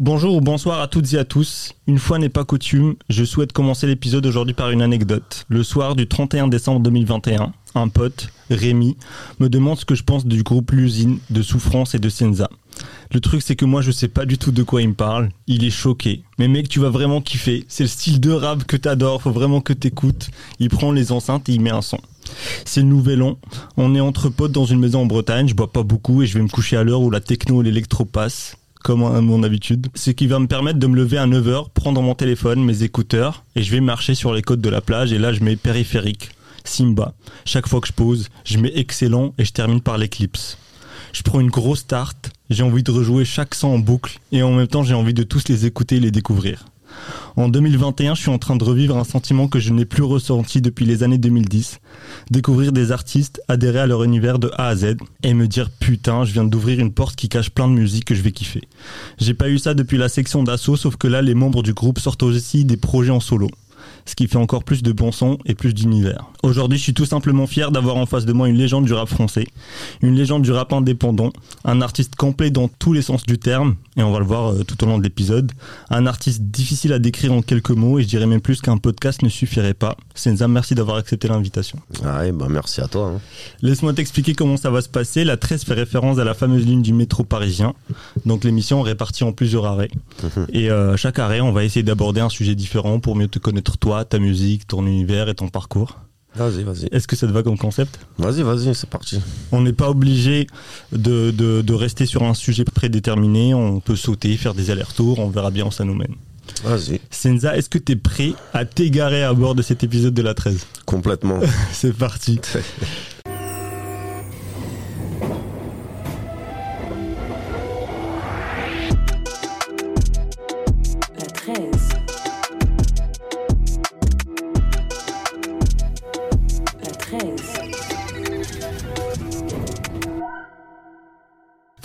Bonjour ou bonsoir à toutes et à tous. Une fois n'est pas coutume, je souhaite commencer l'épisode aujourd'hui par une anecdote. Le soir du 31 décembre 2021, un pote, Rémi, me demande ce que je pense du groupe L'usine, de Souffrance et de Senza. Le truc c'est que moi je sais pas du tout de quoi il me parle, il est choqué. Mais mec tu vas vraiment kiffer, c'est le style de rap que t'adores, faut vraiment que t'écoutes. Il prend les enceintes et il met un son. C'est le nouvel an, on est entre potes dans une maison en Bretagne, je bois pas beaucoup et je vais me coucher à l'heure où la techno et l'électro passent comme à mon habitude. Ce qui va me permettre de me lever à 9h, prendre mon téléphone, mes écouteurs, et je vais marcher sur les côtes de la plage, et là je mets périphérique, Simba. Chaque fois que je pose, je mets excellent, et je termine par l'éclipse. Je prends une grosse tarte, j'ai envie de rejouer chaque son en boucle, et en même temps j'ai envie de tous les écouter et les découvrir. En 2021, je suis en train de revivre un sentiment que je n'ai plus ressenti depuis les années 2010. Découvrir des artistes, adhérer à leur univers de A à Z et me dire putain, je viens d'ouvrir une porte qui cache plein de musique que je vais kiffer. J'ai pas eu ça depuis la section d'assaut, sauf que là, les membres du groupe sortent aussi des projets en solo ce qui fait encore plus de bon son et plus d'univers. Aujourd'hui, je suis tout simplement fier d'avoir en face de moi une légende du rap français, une légende du rap indépendant, un artiste complet dans tous les sens du terme, et on va le voir euh, tout au long de l'épisode, un artiste difficile à décrire en quelques mots, et je dirais même plus qu'un podcast ne suffirait pas. Senza, merci d'avoir accepté l'invitation. Ah bah merci à toi. Hein. Laisse-moi t'expliquer comment ça va se passer. La 13 fait référence à la fameuse ligne du métro parisien. Donc l'émission est répartie en plusieurs arrêts. Mhm. Et euh, chaque arrêt, on va essayer d'aborder un sujet différent pour mieux te connaître toi ta musique, ton univers et ton parcours. Vas-y, vas-y. Est-ce que ça te va comme concept Vas-y, vas-y, c'est parti. On n'est pas obligé de, de, rester sur un sujet prédéterminé. On peut sauter, faire des allers-retours. On verra bien où ça nous mène. Vas-y. Senza, est-ce que tu es prêt à t'égarer à bord de cet épisode de la 13 Complètement. c'est parti.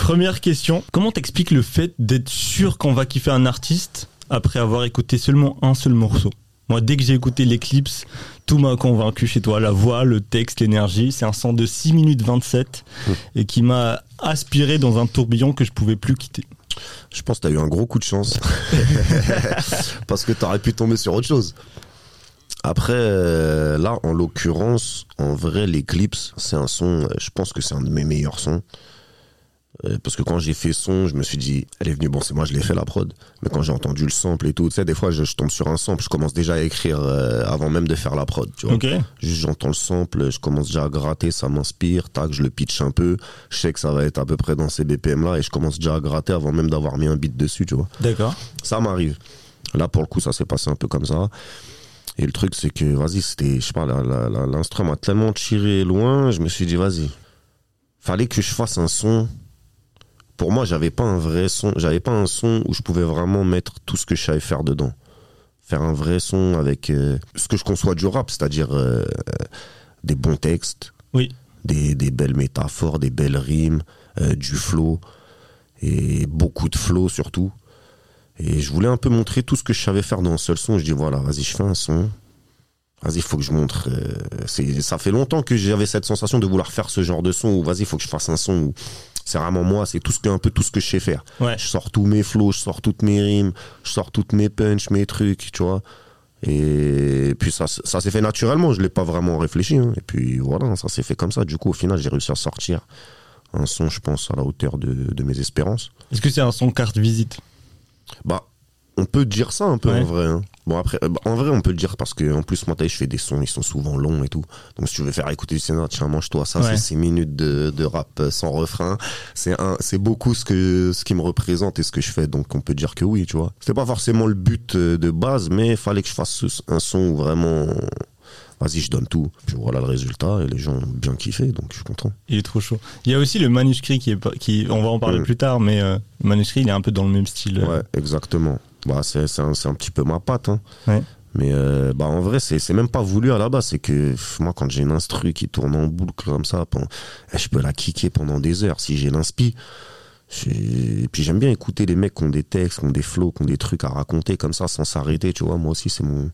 Première question, comment t'expliques le fait d'être sûr qu'on va kiffer un artiste après avoir écouté seulement un seul morceau? Moi, dès que j'ai écouté l'Eclipse, tout m'a convaincu chez toi. La voix, le texte, l'énergie. C'est un son de 6 minutes 27 mmh. et qui m'a aspiré dans un tourbillon que je pouvais plus quitter. Je pense que tu as eu un gros coup de chance. Parce que tu aurais pu tomber sur autre chose. Après, euh, là, en l'occurrence, en vrai, l'Eclipse, c'est un son, euh, je pense que c'est un de mes meilleurs sons. Euh, parce que quand j'ai fait son, je me suis dit, elle est venue, bon, c'est moi, je l'ai fait la prod. Mais quand j'ai entendu le sample et tout, tu sais, des fois, je, tombe sur un sample, je commence déjà à écrire euh, avant même de faire la prod, tu vois. Juste, j'entends le sample, je commence déjà à gratter, ça m'inspire, tac, je le pitch un peu. Je sais que ça va être à peu près dans ces BPM-là et je commence déjà à gratter avant même d'avoir mis un beat dessus, tu vois. D'accord. Ça m'arrive. Là, pour le coup, ça s'est passé un peu comme ça. Et le truc, c'est que, vas-y, c'était, je sais pas, l'instrument m'a tellement tiré loin, je me suis dit, vas-y, fallait que je fasse un son pour moi, j'avais pas un vrai son, j'avais pas un son où je pouvais vraiment mettre tout ce que je savais faire dedans. Faire un vrai son avec euh, ce que je conçois du rap, c'est-à-dire euh, des bons textes, oui. des, belles métaphores, des belles rimes, euh, du flow, et beaucoup de flow surtout. Et je voulais un peu montrer tout ce que je savais faire dans un seul son. Je dis voilà, vas-y, je fais un son. Vas-y, il faut que je montre. ça fait longtemps que j'avais cette sensation de vouloir faire ce genre de son où vas-y, il faut que je fasse un son où c'est vraiment moi, c'est tout ce que, un peu tout ce que je sais faire. Je sors tous mes flows, je sors toutes mes rimes, je sors toutes mes punches, mes trucs, tu vois. Et puis ça, ça s'est fait naturellement, je l'ai pas vraiment réfléchi. Hein. Et puis voilà, ça s'est fait comme ça. Du coup, au final, j'ai réussi à sortir un son, je pense, à la hauteur de, de mes espérances. Est-ce que c'est un son carte visite? Bah, on peut dire ça un peu en vrai. Hein. Bon après, euh, en vrai on peut le dire parce que en plus moi je fais des sons, ils sont souvent longs et tout. Donc si tu veux faire écouter du scénario, tiens mange-toi ça, c'est 6 minutes de, de, rap euh, sans refrain. C'est un, c'est beaucoup ce que ce qui me représente et ce que je fais. Donc on peut dire que oui, tu vois. C'était pas forcément le but euh, de base, mais il fallait que je fasse un son où vraiment vas-y, je donne tout. Puis voilà le résultat et les gens ont bien kiffé, donc je suis content. Il est trop chaud. Il y a aussi le manuscrit qui est, qui, on va en parler mm. plus tard, mais le manuscrit il est un peu dans le même style. Ouais, exactement. Bah, c'est un, un, petit peu ma patte. Hein. Mais euh, bah en vrai, c'est même pas voulu à la base. C'est que moi, quand j'ai une instru qui tourne en boucle comme ça, eh, je peux la kicker pendant des heures si j'ai l'inspi. Et puis j'aime bien écouter les mecs qui ont des textes, qui ont des flows, qui ont des trucs à raconter comme ça sans s'arrêter, tu vois. Moi aussi, c'est mon,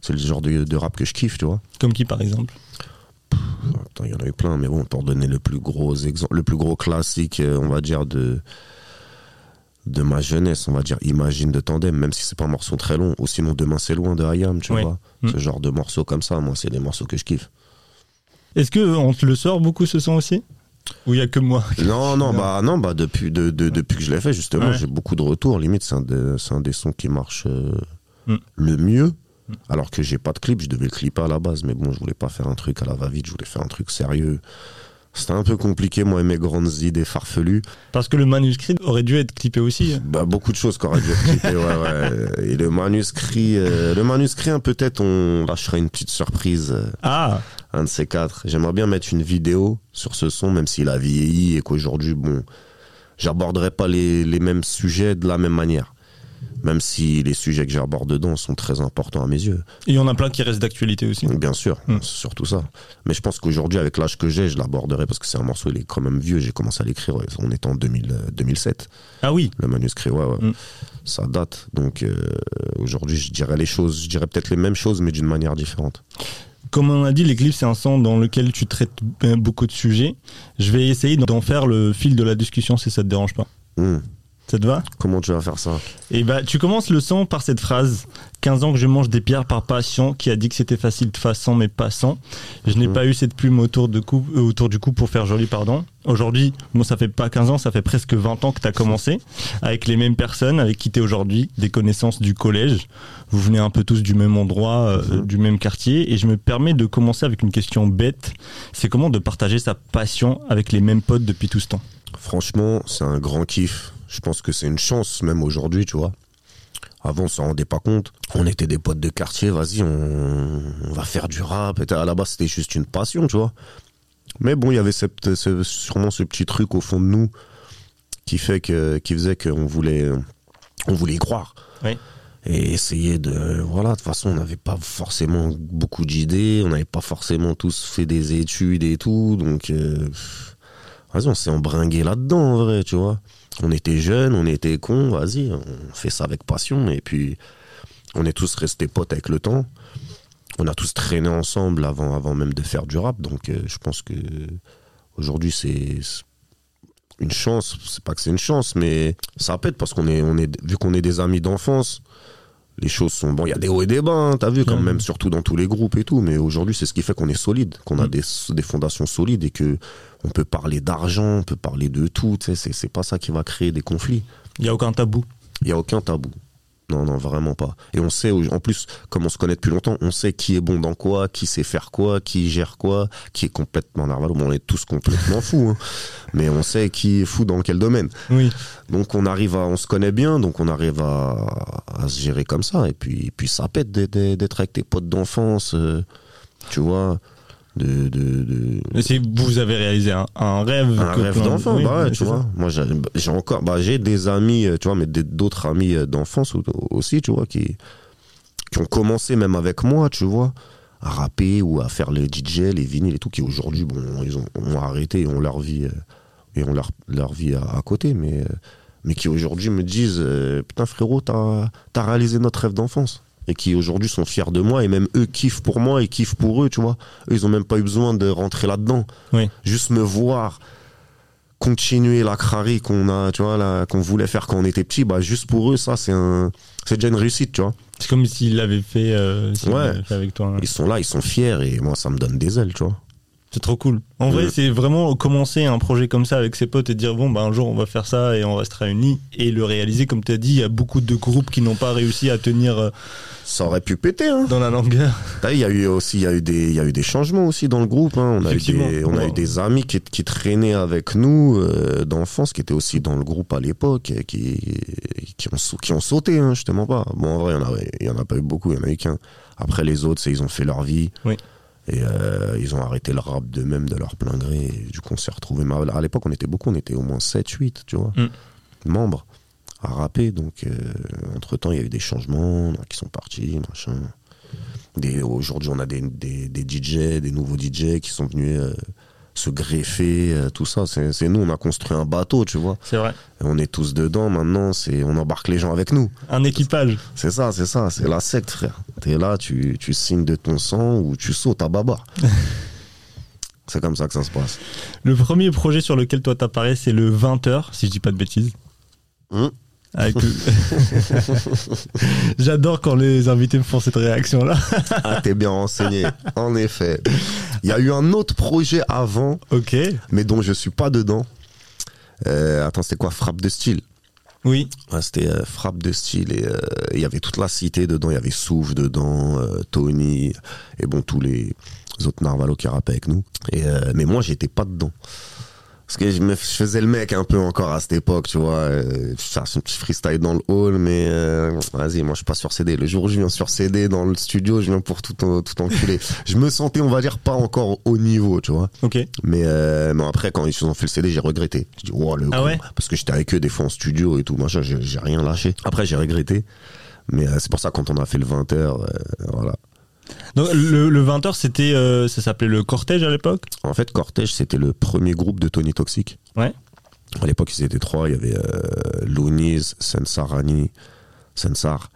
c'est le genre de, de, rap que je kiffe, tu vois. Comme qui, par exemple? Il y en a eu plein, mais bon, pour donner le plus gros exemple, le plus gros classique, euh, on va dire de de ma jeunesse, on va dire, Imagine de Tandem, même si c'est pas un morceau très long, ou sinon Demain c'est loin de Hayam, tu Oui. vois. Mm. Ce genre de morceaux comme ça, moi, c'est des morceaux que je kiffe. Est-ce que on te le sort beaucoup ce son aussi? Ou il y a que moi Non, non, bah, non, bah, depuis, de, de- depuis que je l'ai fait, justement, Ouais. j'ai beaucoup de retours. Limite, c'est un, un des sons qui marche euh, Mm. le mieux. Alors que j'ai pas de clip, je devais le clipper à la base, mais bon, je voulais pas faire un truc à la va-vite, je voulais faire un truc sérieux. C'était un peu compliqué, moi, et mes grandes idées farfelues. Parce que le manuscrit aurait dû être clippé aussi. Bah, beaucoup de choses qui auraient dû être clippées, ouais, ouais. Et le manuscrit, euh, le manuscrit, hein, peut-être, on lâchera une petite surprise, euh, Ah un de ces quatre. J'aimerais bien mettre une vidéo sur ce son, même s'il a vieilli et qu'aujourd'hui, bon, j'aborderai pas les, les mêmes sujets de la même manière. Même si les sujets que j'aborde dedans sont très importants à mes yeux. Il y en a plein qui restent d'actualité aussi. Bien sûr, c'est surtout ça. Mais je pense qu'aujourd'hui, avec l'âge que j'ai, je l'aborderai parce que c'est un morceau, il est quand même vieux. J'ai commencé à l'écrire, on est en 2000, euh, 2007. Ah oui Le manuscrit, ouais, ouais. Mm. Ça date. Donc euh, aujourd'hui, je dirais les choses, je dirais peut-être les mêmes choses, mais d'une manière différente. Comme on a dit, l'éclipse, c'est un son dans lequel tu traites euh, beaucoup de sujets. Je vais essayer d'en faire le fil de la discussion si ça te dérange pas. Mm. Ça te va Comment tu vas faire ça Et bah, tu commences le son par cette phrase 15 ans que je mange des pierres par passion, qui a dit que c'était facile de façon, mais passant. Je n'ai Mhm. pas eu cette plume autour, de cou, euh, autour du cou pour faire joli, pardon. Aujourd'hui, bon, ça fait pas 15 ans, ça fait presque 20 ans que tu as commencé, avec les mêmes personnes avec qui tu es aujourd'hui, des connaissances du collège. Vous venez un peu tous du même endroit, euh, Mhm. du même quartier, et je me permets de commencer avec une question bête. C'est comment de partager sa passion avec les mêmes potes depuis tout ce temps? Franchement, c'est un grand kiff. Je pense que c'est une chance, même aujourd'hui, tu vois. Avant, on s'en rendait pas compte. On était des potes de quartier, vas-y, on, on va faire du rap. Et à la base, c'était juste une passion, tu vois. Mais bon, il y avait cette- ce- sûrement ce petit truc au fond de nous qui, fait que, qui faisait qu'on voulait, on voulait y croire. Oui. Et essayer de. Voilà, de toute façon, on n'avait pas forcément beaucoup d'idées, on n'avait pas forcément tous fait des études et tout. Donc, euh, vas-y, on s'est embringué là-dedans, en vrai, tu vois. On était jeunes, on était cons, vas-y, on fait ça avec passion. Et puis, on est tous restés potes avec le temps. On a tous traîné ensemble avant, avant même de faire du rap. Donc, euh, je pense que aujourd'hui, c'est une chance. C'est pas que c'est une chance, mais ça pète parce qu'on est, on est, vu qu'on est des amis d'enfance. Les choses sont bon, il y a des hauts et des bas, hein, t'as vu quand Ouais. même, surtout dans tous les groupes et tout. Mais aujourd'hui, c'est ce qui fait qu'on est solide, qu'on a Mm. des, des fondations solides et que on peut parler d'argent, on peut parler de tout. tu sais, C'est c'est pas ça qui va créer des conflits. Il n'y a aucun tabou. Il y a aucun tabou. Non, non, vraiment pas. Et on sait, en plus, comme on se connaît depuis longtemps, on sait qui est bon dans quoi, qui sait faire quoi, qui gère quoi, qui est complètement narvalo. Bon, on est tous complètement fous, hein. mais on sait qui est fou dans quel domaine. Oui. Donc on arrive à, on se connaît bien, donc on arrive à, à se gérer comme ça. Et puis, puis ça pète d'être d'être avec tes potes d'enfance, euh, tu vois, de, de, de- Mais c'est vous avez réalisé un, un rêve. un que rêve plein- d'enfant, oui, bah ouais, tu ça. vois. Moi, j'ai j'ai encore, bah, j'ai des amis, euh, tu vois, mais d'autres amis euh, d'enfance au- aussi, tu vois, qui, qui ont commencé même avec moi, tu vois, à rapper ou à faire les DJ, les vinyles et tout, qui aujourd'hui, bon, ils ont, ont arrêté et ont leur vie, euh, et ont leur, leur vie à, à côté, mais, mais qui aujourd'hui me disent, putain frérot, t'as as réalisé notre rêve d'enfance. Et qui aujourd'hui sont fiers de moi, et même eux kiffent pour moi et kiffent pour eux, tu vois. Eux, ils ont même pas eu besoin de rentrer là-dedans. Oui. Juste me voir continuer la crari qu'on a, tu vois, qu'on voulait faire quand on était petit, bah, juste pour eux, ça, c'est un, c'est déjà une réussite, tu vois. C'est comme s'il l'avait fait, euh, Ouais. fait avec toi. hein. Ils sont là, ils sont fiers, et moi, ça me donne des ailes, tu vois. C'est trop cool. En vrai, c'est vraiment commencer un projet comme ça avec ses potes et dire bon, bah, un jour on va faire ça et on restera unis et le réaliser. Comme tu as dit, il y a beaucoup de groupes qui n'ont pas réussi à tenir euh, Ça aurait pu péter, hein. dans la longueur. Il y a eu aussi, il y a eu des, il y a eu des changements aussi dans le groupe. hein. On a eu des, on a Ouais. eu des amis qui, qui traînaient avec nous euh, d'enfance, qui étaient aussi dans le groupe à l'époque, et qui, qui ont, sau- qui ont sauté, hein, je te mens pas. Bon, en vrai, il y en a, il y en a pas eu beaucoup, il y en a eu qu'un. Après les autres, c'est ils ont fait leur vie. Oui. Et euh, ils ont arrêté le rap d'eux-mêmes de leur plein gré. Et du coup, on s'est retrouvés. À l'époque, on était beaucoup, on était au moins 7, 8, tu vois, Mm. membres à rapper. Donc, entre temps, il y a eu des changements, qui sont partis, machin. Aujourd'hui, on a des, des, des DJ, des nouveaux DJ qui sont venus euh, se greffer, euh, tout ça. C'est nous, on a construit un bateau, tu vois. C'est vrai. Et on est tous dedans maintenant, c'est on embarque les gens avec nous. Un équipage. C'est ça, c'est ça, c'est la secte, frère. T'es là, tu, tu signes de ton sang ou tu sautes à baba. c'est comme ça que ça se passe. Le premier projet sur lequel toi t'apparais, c'est le 20h, si je dis pas de bêtises. Hum. J'adore quand les invités me font cette réaction-là. Ah, t'es bien renseigné. En effet. Il y a eu un autre projet avant, Ok. mais dont je suis pas dedans. Euh, attends, c'était quoi? Frappe de style. Oui. Ouais, c'était euh, Frappe de style et euh, il y avait toute la cité dedans. Il y avait Souf dedans, Tony et bon, tous les autres Narvalo qui rappaient avec nous. Et, mais moi, j'étais pas dedans. Parce que je, me, je faisais le mec un peu encore à cette époque, tu vois. Euh, je petit freestyle dans le hall, mais euh, vas-y, moi je suis pas sur CD. Le jour où je viens sur CD dans le studio, je viens pour tout, tout enculer. je me sentais, on va dire, pas encore au niveau, tu vois. Ok. Mais, euh, mais après, quand ils ont fait le CD, j'ai regretté. Je dis, oh, le Ah ouais? Parce que j'étais avec eux des fois en studio et tout, machin, j'ai j'ai rien lâché. Après, j'ai regretté. Mais euh, c'est pour ça, quand on a fait le 20h, voilà. Donc le, le 20h, c'était, euh, ça s'appelait le cortège à l'époque? En fait, Cortège, c'était le premier groupe de Tony Toxic. Ouais. À l'époque, ils étaient trois. Il y avait euh, Louniz, Sensarani, Sensar.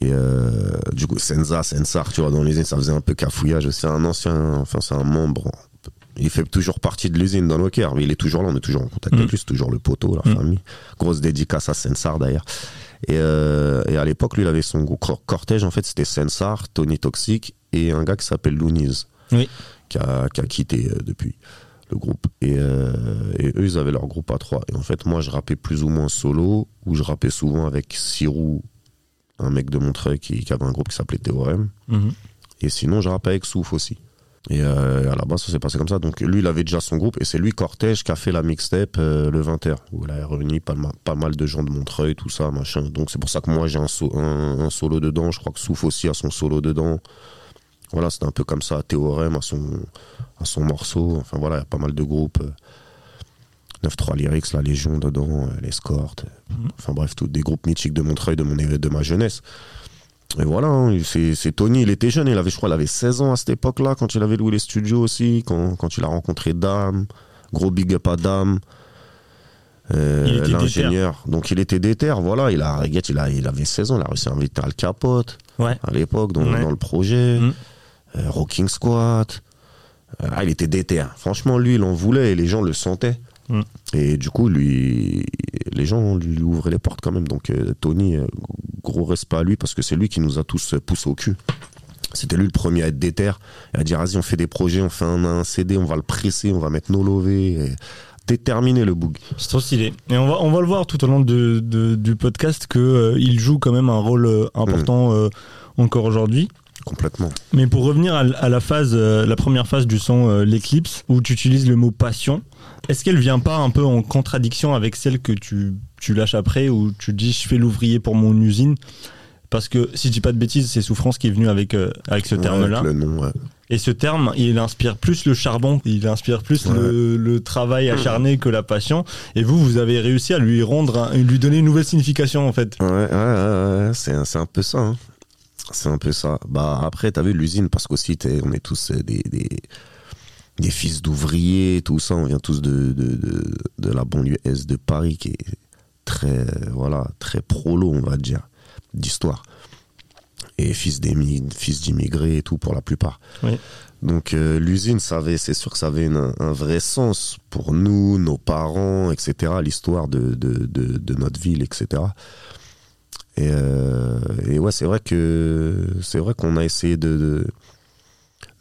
Et euh, du coup, Senza, Sensar, tu vois, dans l'usine, ça faisait un peu cafouillage. C'est un ancien, enfin, c'est un membre. Il fait toujours partie de l'usine dans cœurs, mais il est toujours là, on est toujours en contact Mm. avec lui, c'est toujours le poteau, la Mm. famille. Grosse dédicace à Sensar d'ailleurs. Et, euh, et à l'époque, lui, il avait son cortège, en fait, c'était Sensar, Tony Toxic et un gars qui s'appelle Oui. qui a, qui a quitté euh, depuis le groupe. Et, euh, et eux, ils avaient leur groupe à trois. Et en fait, moi, je rappais plus ou moins solo, ou je rappais souvent avec Sirou, un mec de Montreuil qui, qui avait un groupe qui s'appelait Théorème. Et sinon, je rappais avec Souf aussi. Et euh, à la base, ça s'est passé comme ça. Donc lui, il avait déjà son groupe, et c'est lui, Cortège, qui a fait la mixtape euh, le 20h, où il a réuni pas, ma- pas mal de gens de Montreuil, tout ça, machin. Donc c'est pour ça que moi, j'ai un, so- un, un solo dedans. Je crois que Souf aussi a son solo dedans. Voilà, c'était un peu comme ça. Théorème à son, à son morceau. Enfin voilà, il y a pas mal de groupes. euh, 9-3 Lyrics, la Légion dedans, euh, l'Escorte. Mhm. Enfin bref, tous des groupes mythiques de Montreuil, de, mon, de ma jeunesse. Et voilà, hein, c'est Tony, il était jeune, il avait, je crois, il avait 16 ans à cette époque-là, quand il avait loué les studios aussi, quand, quand il a rencontré Dame, gros big up à Dame, euh, l'ingénieur. Donc il était déter, voilà, il a, il, a, il avait 16 ans, il a réussi à inviter Al Capote Ouais. à l'époque dans, Ouais. dans le projet, Mm. euh, Rocking Squat. Euh, ah, il était déter. Franchement, lui, il en voulait et les gens le sentaient. Mm. Et du coup, lui, les gens lui ouvraient les portes quand même. Donc, euh, Tony, euh, gros respect à lui parce que c'est lui qui nous a tous euh, poussés au cul. C'était lui le premier à être déter et à dire vas-y, on fait des projets, on fait un, un CD, on va le presser, on va mettre nos lovés. Et déterminer le boug. C'est trop stylé. Et on va, on va le voir tout au long de, de- du podcast que euh, il joue quand même un rôle important euh, encore aujourd'hui. Complètement. Mais pour revenir à, à la phase, euh, la première phase du son, euh, l'éclipse, où tu utilises le mot passion, est-ce qu'elle vient pas un peu en contradiction avec celle que tu, tu lâches après, où tu dis je fais l'ouvrier pour mon usine? Parce que si je dis pas de bêtises, c'est Souffrance qui est venu avec, euh, avec ce Ouais, terme-là. ouais. Et ce terme, il inspire plus le charbon, il inspire plus le, le travail acharné que la passion. Et vous, vous avez réussi à lui rendre, un- lui donner une nouvelle signification en fait. Ouais, ouais, ouais, ouais, c'est un, c'est un peu ça. hein. C'est un peu ça. Bah après, t'as vu l'usine parce qu'aussi on est tous euh, des, des, des fils d'ouvriers, tout ça. On vient tous de, de, de, de la banlieue est de Paris qui est très euh, voilà très prolo, on va dire, d'histoire. Et fils fils d'immigrés et tout pour la plupart. Oui. Donc euh, l'usine, ça avait, c'est sûr que ça avait une- un vrai sens pour nous, nos parents, etc. L'histoire de, de, de, de notre ville, etc. Et, euh, et ouais, c'est vrai que c'est vrai qu'on a essayé de, de-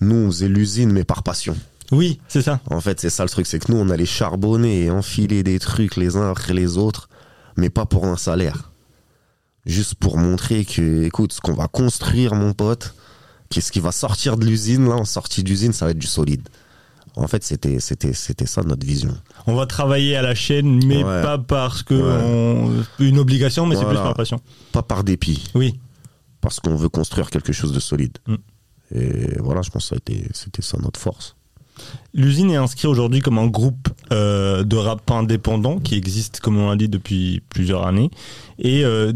nous on faisait l'usine mais par passion. Oui, c'est ça. En fait, c'est ça le truc, c'est que nous on allait charbonner et enfiler des trucs les uns après les autres, mais pas pour un salaire. Juste pour montrer que, écoute, ce qu'on va construire, mon pote, qu'est-ce qui va sortir de l'usine là en sortie d'usine, ça va être du solide. En fait, c'était c'était c'était ça notre vision. On va travailler à la chaîne, mais Ouais. pas parce que Ouais. on- une obligation, mais c'est plus par passion. Pas par dépit. Oui. parce qu'on veut construire quelque chose de solide. Mm. Et voilà, je pense que ça a été- c'était ça notre force. L'usine est inscrite aujourd'hui comme un groupe euh, de rap indépendant qui existe, comme on l'a dit, depuis plusieurs années. Et euh,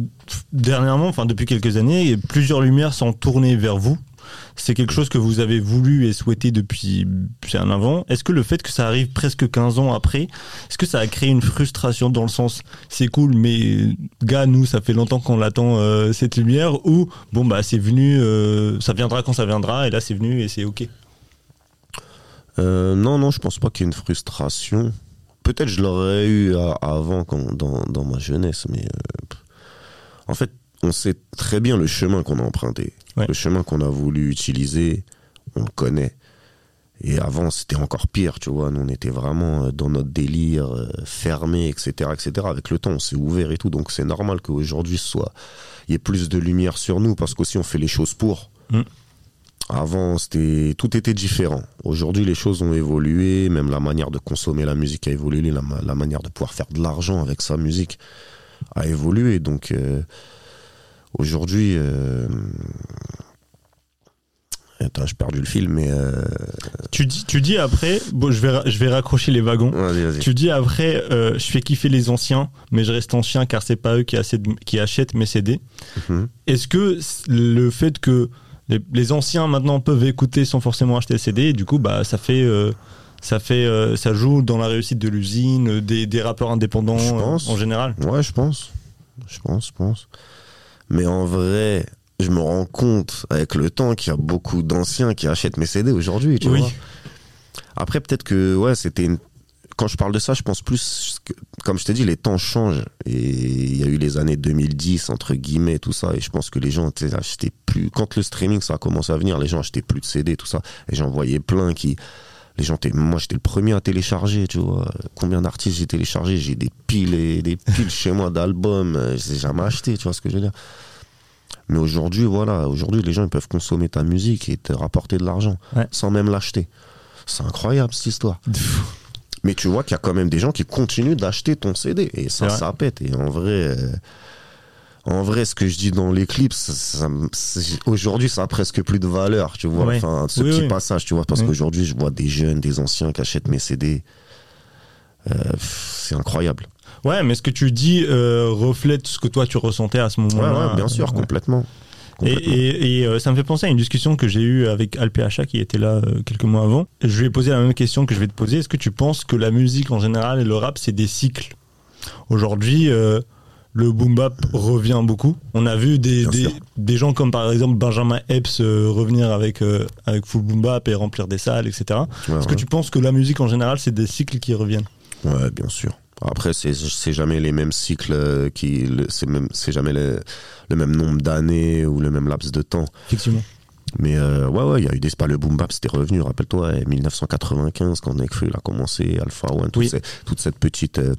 dernièrement, enfin depuis quelques années, plusieurs lumières sont tournées vers vous. C'est quelque chose que vous avez voulu et souhaité depuis bien avant. Est-ce que le fait que ça arrive presque 15 ans après, est-ce que ça a créé une frustration dans le sens c'est cool, mais gars, nous, ça fait longtemps qu'on l'attend euh, cette lumière ou bon, bah c'est venu, euh, ça viendra quand ça viendra et là c'est venu et c'est ok? Euh, non, non, je pense pas qu'il y ait une frustration. Peut-être je l'aurais eu à- avant quand, dans, ma jeunesse, mais euh, En fait, on sait très bien le chemin qu'on a emprunté. Ouais. Le chemin qu'on a voulu utiliser, on le connaît. Et avant, c'était encore pire, tu vois. Nous, on était vraiment euh, dans notre délire, euh, fermé, etc., etc. Avec le temps, on s'est ouvert et tout. Donc, c'est normal qu'aujourd'hui, soit, il y ait plus de lumière sur nous parce qu'aussi, on fait les choses pour. Mm. Avant, c'était, tout était différent. Aujourd'hui, les choses ont évolué. Même la manière de consommer la musique a évolué. La manière de pouvoir faire de l'argent avec sa musique a évolué. Donc, euh, aujourd'hui, euh, Attends, j'ai perdu le fil, mais. Euh... Tu dis, tu dis après, bon, je vais, je vais raccrocher les wagons. Vas-y, vas-y. Tu dis après, euh, je fais kiffer les anciens, mais je reste ancien car c'est pas eux qui, achètent- qui achètent mes CD. Mhm. Est-ce que le fait que les, les anciens maintenant peuvent écouter sans forcément acheter le CD, du coup, bah, ça fait, euh, ça fait, ça joue dans la réussite de l'usine, des, des rappeurs indépendants en général? Ouais, je pense. Je pense, je pense. Mais en vrai, je me rends compte avec le temps qu'il y a beaucoup d'anciens qui achètent mes CD aujourd'hui, tu Oui. vois. Après, peut-être que, ouais, c'était une... Quand je parle de ça, je pense plus, que, comme je t'ai dit, les temps changent. Et il y a eu les années 2010, entre guillemets, tout ça. Et je pense que les gens achetaient plus. Quand le streaming, ça a commencé à venir, les gens achetaient plus de CD, tout ça. Et j'en voyais plein qui. Les gens, moi, j'étais le premier à télécharger, tu vois. Combien d'artistes j'ai téléchargé? J'ai des piles et des piles chez moi d'albums. euh, Je les ai jamais acheté, tu vois ce que je veux dire. Mais aujourd'hui, voilà, aujourd'hui, les gens ils peuvent consommer ta musique et te rapporter de l'argent Ouais. sans même l'acheter. C'est incroyable cette histoire. Mais tu vois qu'il y a quand même des gens qui continuent d'acheter ton CD et ça, ça pète. Et en vrai, euh, en vrai, ce que je dis dans les clips, aujourd'hui, ça a presque plus de valeur, tu vois. Ouais. Enfin, ce Oui, petit oui. passage, tu vois, parce Oui. qu'aujourd'hui, je vois des jeunes, des anciens qui achètent mes CD. Euh, c'est incroyable. Ouais, mais ce que tu dis euh, reflète ce que toi tu ressentais à ce moment-là. ouais, bien sûr, complètement. Et, Complètement. et- et, euh, ça me fait penser à une discussion que j'ai eue avec Alpha qui était là euh, quelques mois avant. Je lui ai posé la même question que je vais te poser. Est-ce que tu penses que la musique en général et le rap c'est des cycles? Aujourd'hui, euh, le boom bap revient beaucoup. On a vu des, des, gens comme par exemple Benjamin Epps euh, revenir avec, euh, avec full boom bap et remplir des salles, etc. Ouais, Est-ce que tu penses que la musique en général c'est des cycles qui reviennent? Ouais, bien sûr. Après, c'est jamais les mêmes cycles euh, qui, c'est jamais le, le même nombre d'années ou le même laps de temps. Effectivement. Mais euh, ouais, ouais, il y a eu des, pas le boom bap, c'était revenu. Rappelle-toi, eh, 1995 quand Nekfeu a commencé, Alpha One, tout Oui. ces- toute cette petite, euh,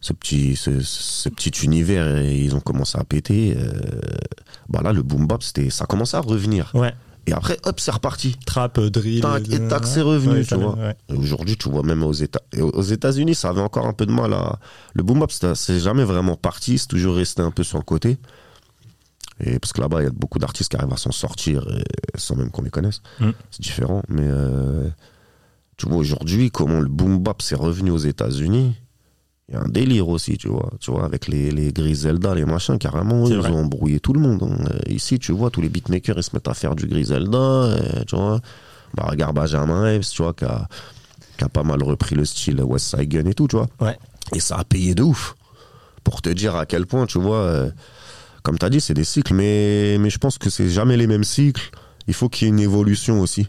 ce petit, ce, ce petit univers, et ils ont commencé à péter. euh, bah là, le boom bap, c'était, ça commençait à revenir. Ouais. Et après, hop, c'est reparti. Trap, euh, drill. Tac, et euh, tac, c'est revenu, ouais, tu vois. ouais. Aujourd'hui, tu vois, même aux États, aux États-Unis, ça avait encore un peu de mal à. Le boom bap, c'est jamais vraiment parti, c'est toujours resté un peu sur le côté. Et parce que là-bas, il y a beaucoup d'artistes qui arrivent à s'en sortir sans même qu'on les connaisse. Mm. C'est différent. Mais euh, tu vois, aujourd'hui, comment le boom bap s'est revenu aux États-Unis, il y a un délire aussi, tu vois. Tu vois, avec les, les Griselda, les machins, carrément, ils vrai. ont embrouillé tout le monde. hein. Euh, Ici, tu vois, tous les beatmakers, ils se mettent à faire du Griselda, euh, tu vois. Bah, regarde Benjamin Epps, tu vois, qui a, qui a pas mal repris le style West Side Gun et tout, tu vois. Ouais. Et ça a payé de ouf. Pour te dire à quel point, tu vois, euh, comme tu as dit, c'est des cycles, mais, mais je pense que c'est jamais les mêmes cycles. Il faut qu'il y ait une évolution aussi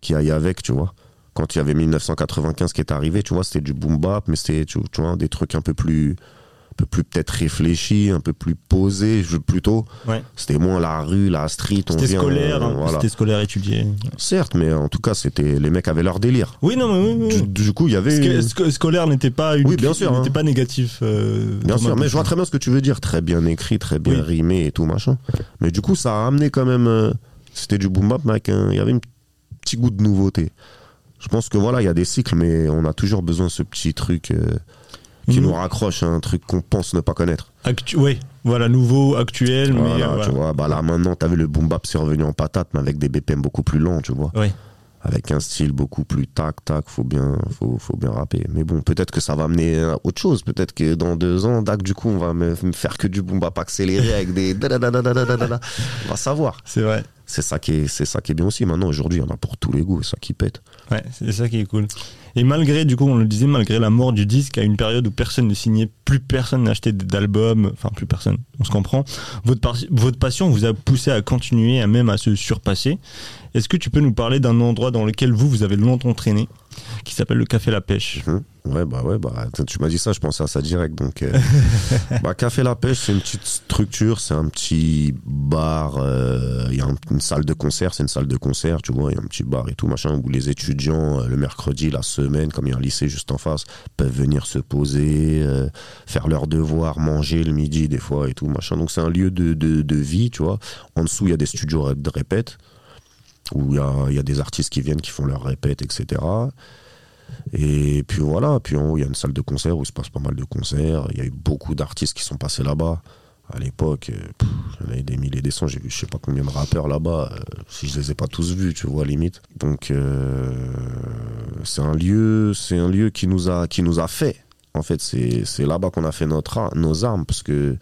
qui aille avec, tu vois. Quand il y avait 1995 qui est arrivé, tu vois, c'était du boom bap, mais c'était, tu, tu vois, des trucs un peu plus, un peu plus peut-être réfléchis, un peu plus posés, plutôt. Ouais. C'était moins la rue, la street, C'était scolaire, euh, hein, voilà. c'était scolaire étudié. Certes, mais en tout cas, c'était, les mecs avaient leur délire. Oui, non, mais oui, oui. Du, du coup, il y avait. Sc- scolaire n'était pas une Oui, bien sûr, n'était hein. pas négatif. euh, Bien sûr, ma mais je vois très bien ce que tu veux dire. Très bien écrit, très bien Oui. rimé et tout, machin. Mais du coup, ça a amené quand même. euh, C'était du boom bap, mais avec un- il y avait un petit goût de nouveauté je pense que voilà, il y a des cycles, mais on a toujours besoin de ce petit truc euh, qui mm. nous raccroche hein, un truc qu'on pense ne pas connaître. Actu oui, voilà, nouveau, actuel. Voilà, mais, tu vois, bah là maintenant, t'avais le boom bap, c'est revenu en patate, mais avec des BPM beaucoup plus lents, tu vois. Oui. Avec un style beaucoup plus tac, tac, faut bien, faut, faut bien rapper. Mais bon, peut-être que ça va amener à autre chose. Peut-être que dans deux ans, Dac, du coup, on va me, faire que du boom bap accéléré avec des. On va savoir. C'est vrai. C'est ça qui est, c'est ça qui est bien aussi. Maintenant, aujourd'hui, en a pour tous les goûts, et ça qui pète. Ouais, c'est ça qui est cool. Et malgré, du coup, on le disait, malgré la mort du disque, à une période où personne ne signait, plus personne n'achetait d'albums, enfin plus personne, on se comprend, votre, votre passion vous a poussé à continuer, à même à se surpasser. Est-ce que tu peux nous parler d'un endroit dans lequel vous, vous avez longtemps traîné? Qui s'appelle le Café La Pêche. Mhm. Ouais, bah ouais, bah tu m'as dit ça, je pensais à ça direct. Donc, euh, bah, Café La Pêche, c'est une petite structure, c'est un petit bar. euh, Il y a un- une salle de concert, c'est une salle de concert, tu vois, il y a un petit bar et tout, machin, où les étudiants, euh, le mercredi, la semaine, comme il y a un lycée juste en face, peuvent venir se poser, faire leurs devoirs, manger le midi, des fois, et tout, machin. Donc, c'est un lieu de, de, de vie, tu vois. En dessous, il y a des studios de répète, où il y a, des artistes qui viennent, qui font leurs répètes, etc. Et puis voilà, puis en haut, il y a une salle de concert où il se passe pas mal de concerts. Il y a eu beaucoup d'artistes qui sont passés là-bas. À l'époque, euh, il y en avait des milliers, des cents. J'ai vu je sais pas combien de rappeurs là-bas. euh, si je les ai pas tous vus, tu vois, limite. Donc, euh, c'est un lieu, c'est un lieu qui nous a, qui nous a fait. En fait, c'est là-bas qu'on a fait notre, nos armes parce que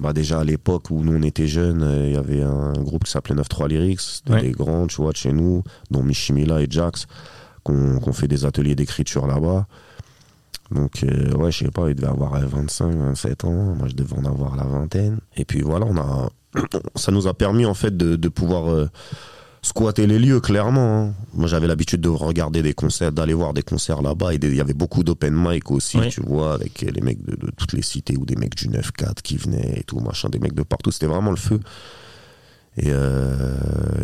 bah déjà à l'époque où nous on était jeunes, euh, il y avait un groupe qui s'appelait 9-3 Lyrics, c'était Ouais. des grands, tu vois, de chez nous, dont Michimila et Jax, qu'on fait des ateliers d'écriture là-bas. Donc, euh, ouais, je sais pas, il devait avoir euh, 25, 27 ans, moi je devais en avoir la vingtaine. Et puis voilà, on a, ça nous a permis en fait de, de pouvoir euh, squatter les lieux, clairement. hein. Moi j'avais l'habitude de regarder des concerts, d'aller voir des concerts là-bas, il y avait beaucoup d'open mic aussi, Oui. tu vois, avec les mecs de, de toutes les cités ou des mecs du 9-4 qui venaient et tout, machin, des mecs de partout, c'était vraiment le feu. Et, euh,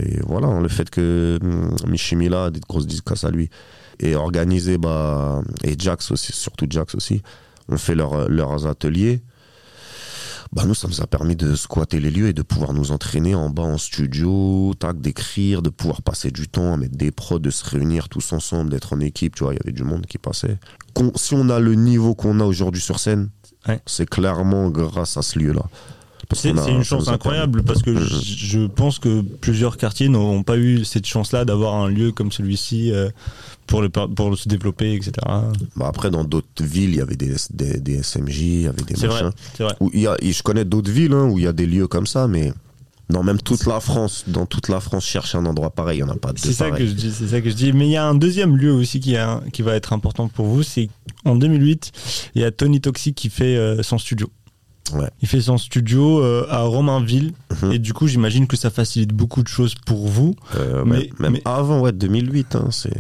et voilà, hein, le fait que hum, Michimila, des grosses dédicaces à lui, et organisé, bah, et Jax aussi, surtout Jax aussi, ont fait leur- leurs ateliers. Bah nous, ça nous a permis de squatter les lieux et de pouvoir nous entraîner en bas en studio, tac, d'écrire, de pouvoir passer du temps à mettre des prods, de se réunir tous ensemble, d'être en équipe, tu vois, il y avait du monde qui passait. Si on a le niveau qu'on a aujourd'hui sur scène, Ouais. c'est clairement grâce à ce lieu-là. C'est une chance incroyable parce que je, je pense que plusieurs quartiers n'auront pas eu cette chance-là d'avoir un lieu comme celui-ci euh, pour, le, pour se développer, etc. Bah après, dans d'autres villes, il y avait des, des, des SMJ, il y avait des C'est vrai, machins. c'est vrai. Où il y a, je connais d'autres villes hein, où il y a des lieux comme ça, mais dans même toute la France, dans toute la France, chercher un endroit pareil, il n'y en a pas de C'est ça que je dis, c'est ça que je dis. Mais il y a un deuxième lieu aussi qui, a- qui va être important pour vous, c'est en 2008, il y a Tony Toxic qui fait euh, son studio. Ouais. Il fait son studio euh, à Romainville Mhm. et du coup j'imagine que ça facilite beaucoup de choses pour vous. Euh, Mais- même même mais- avant, ouais, 2008, hein, c'est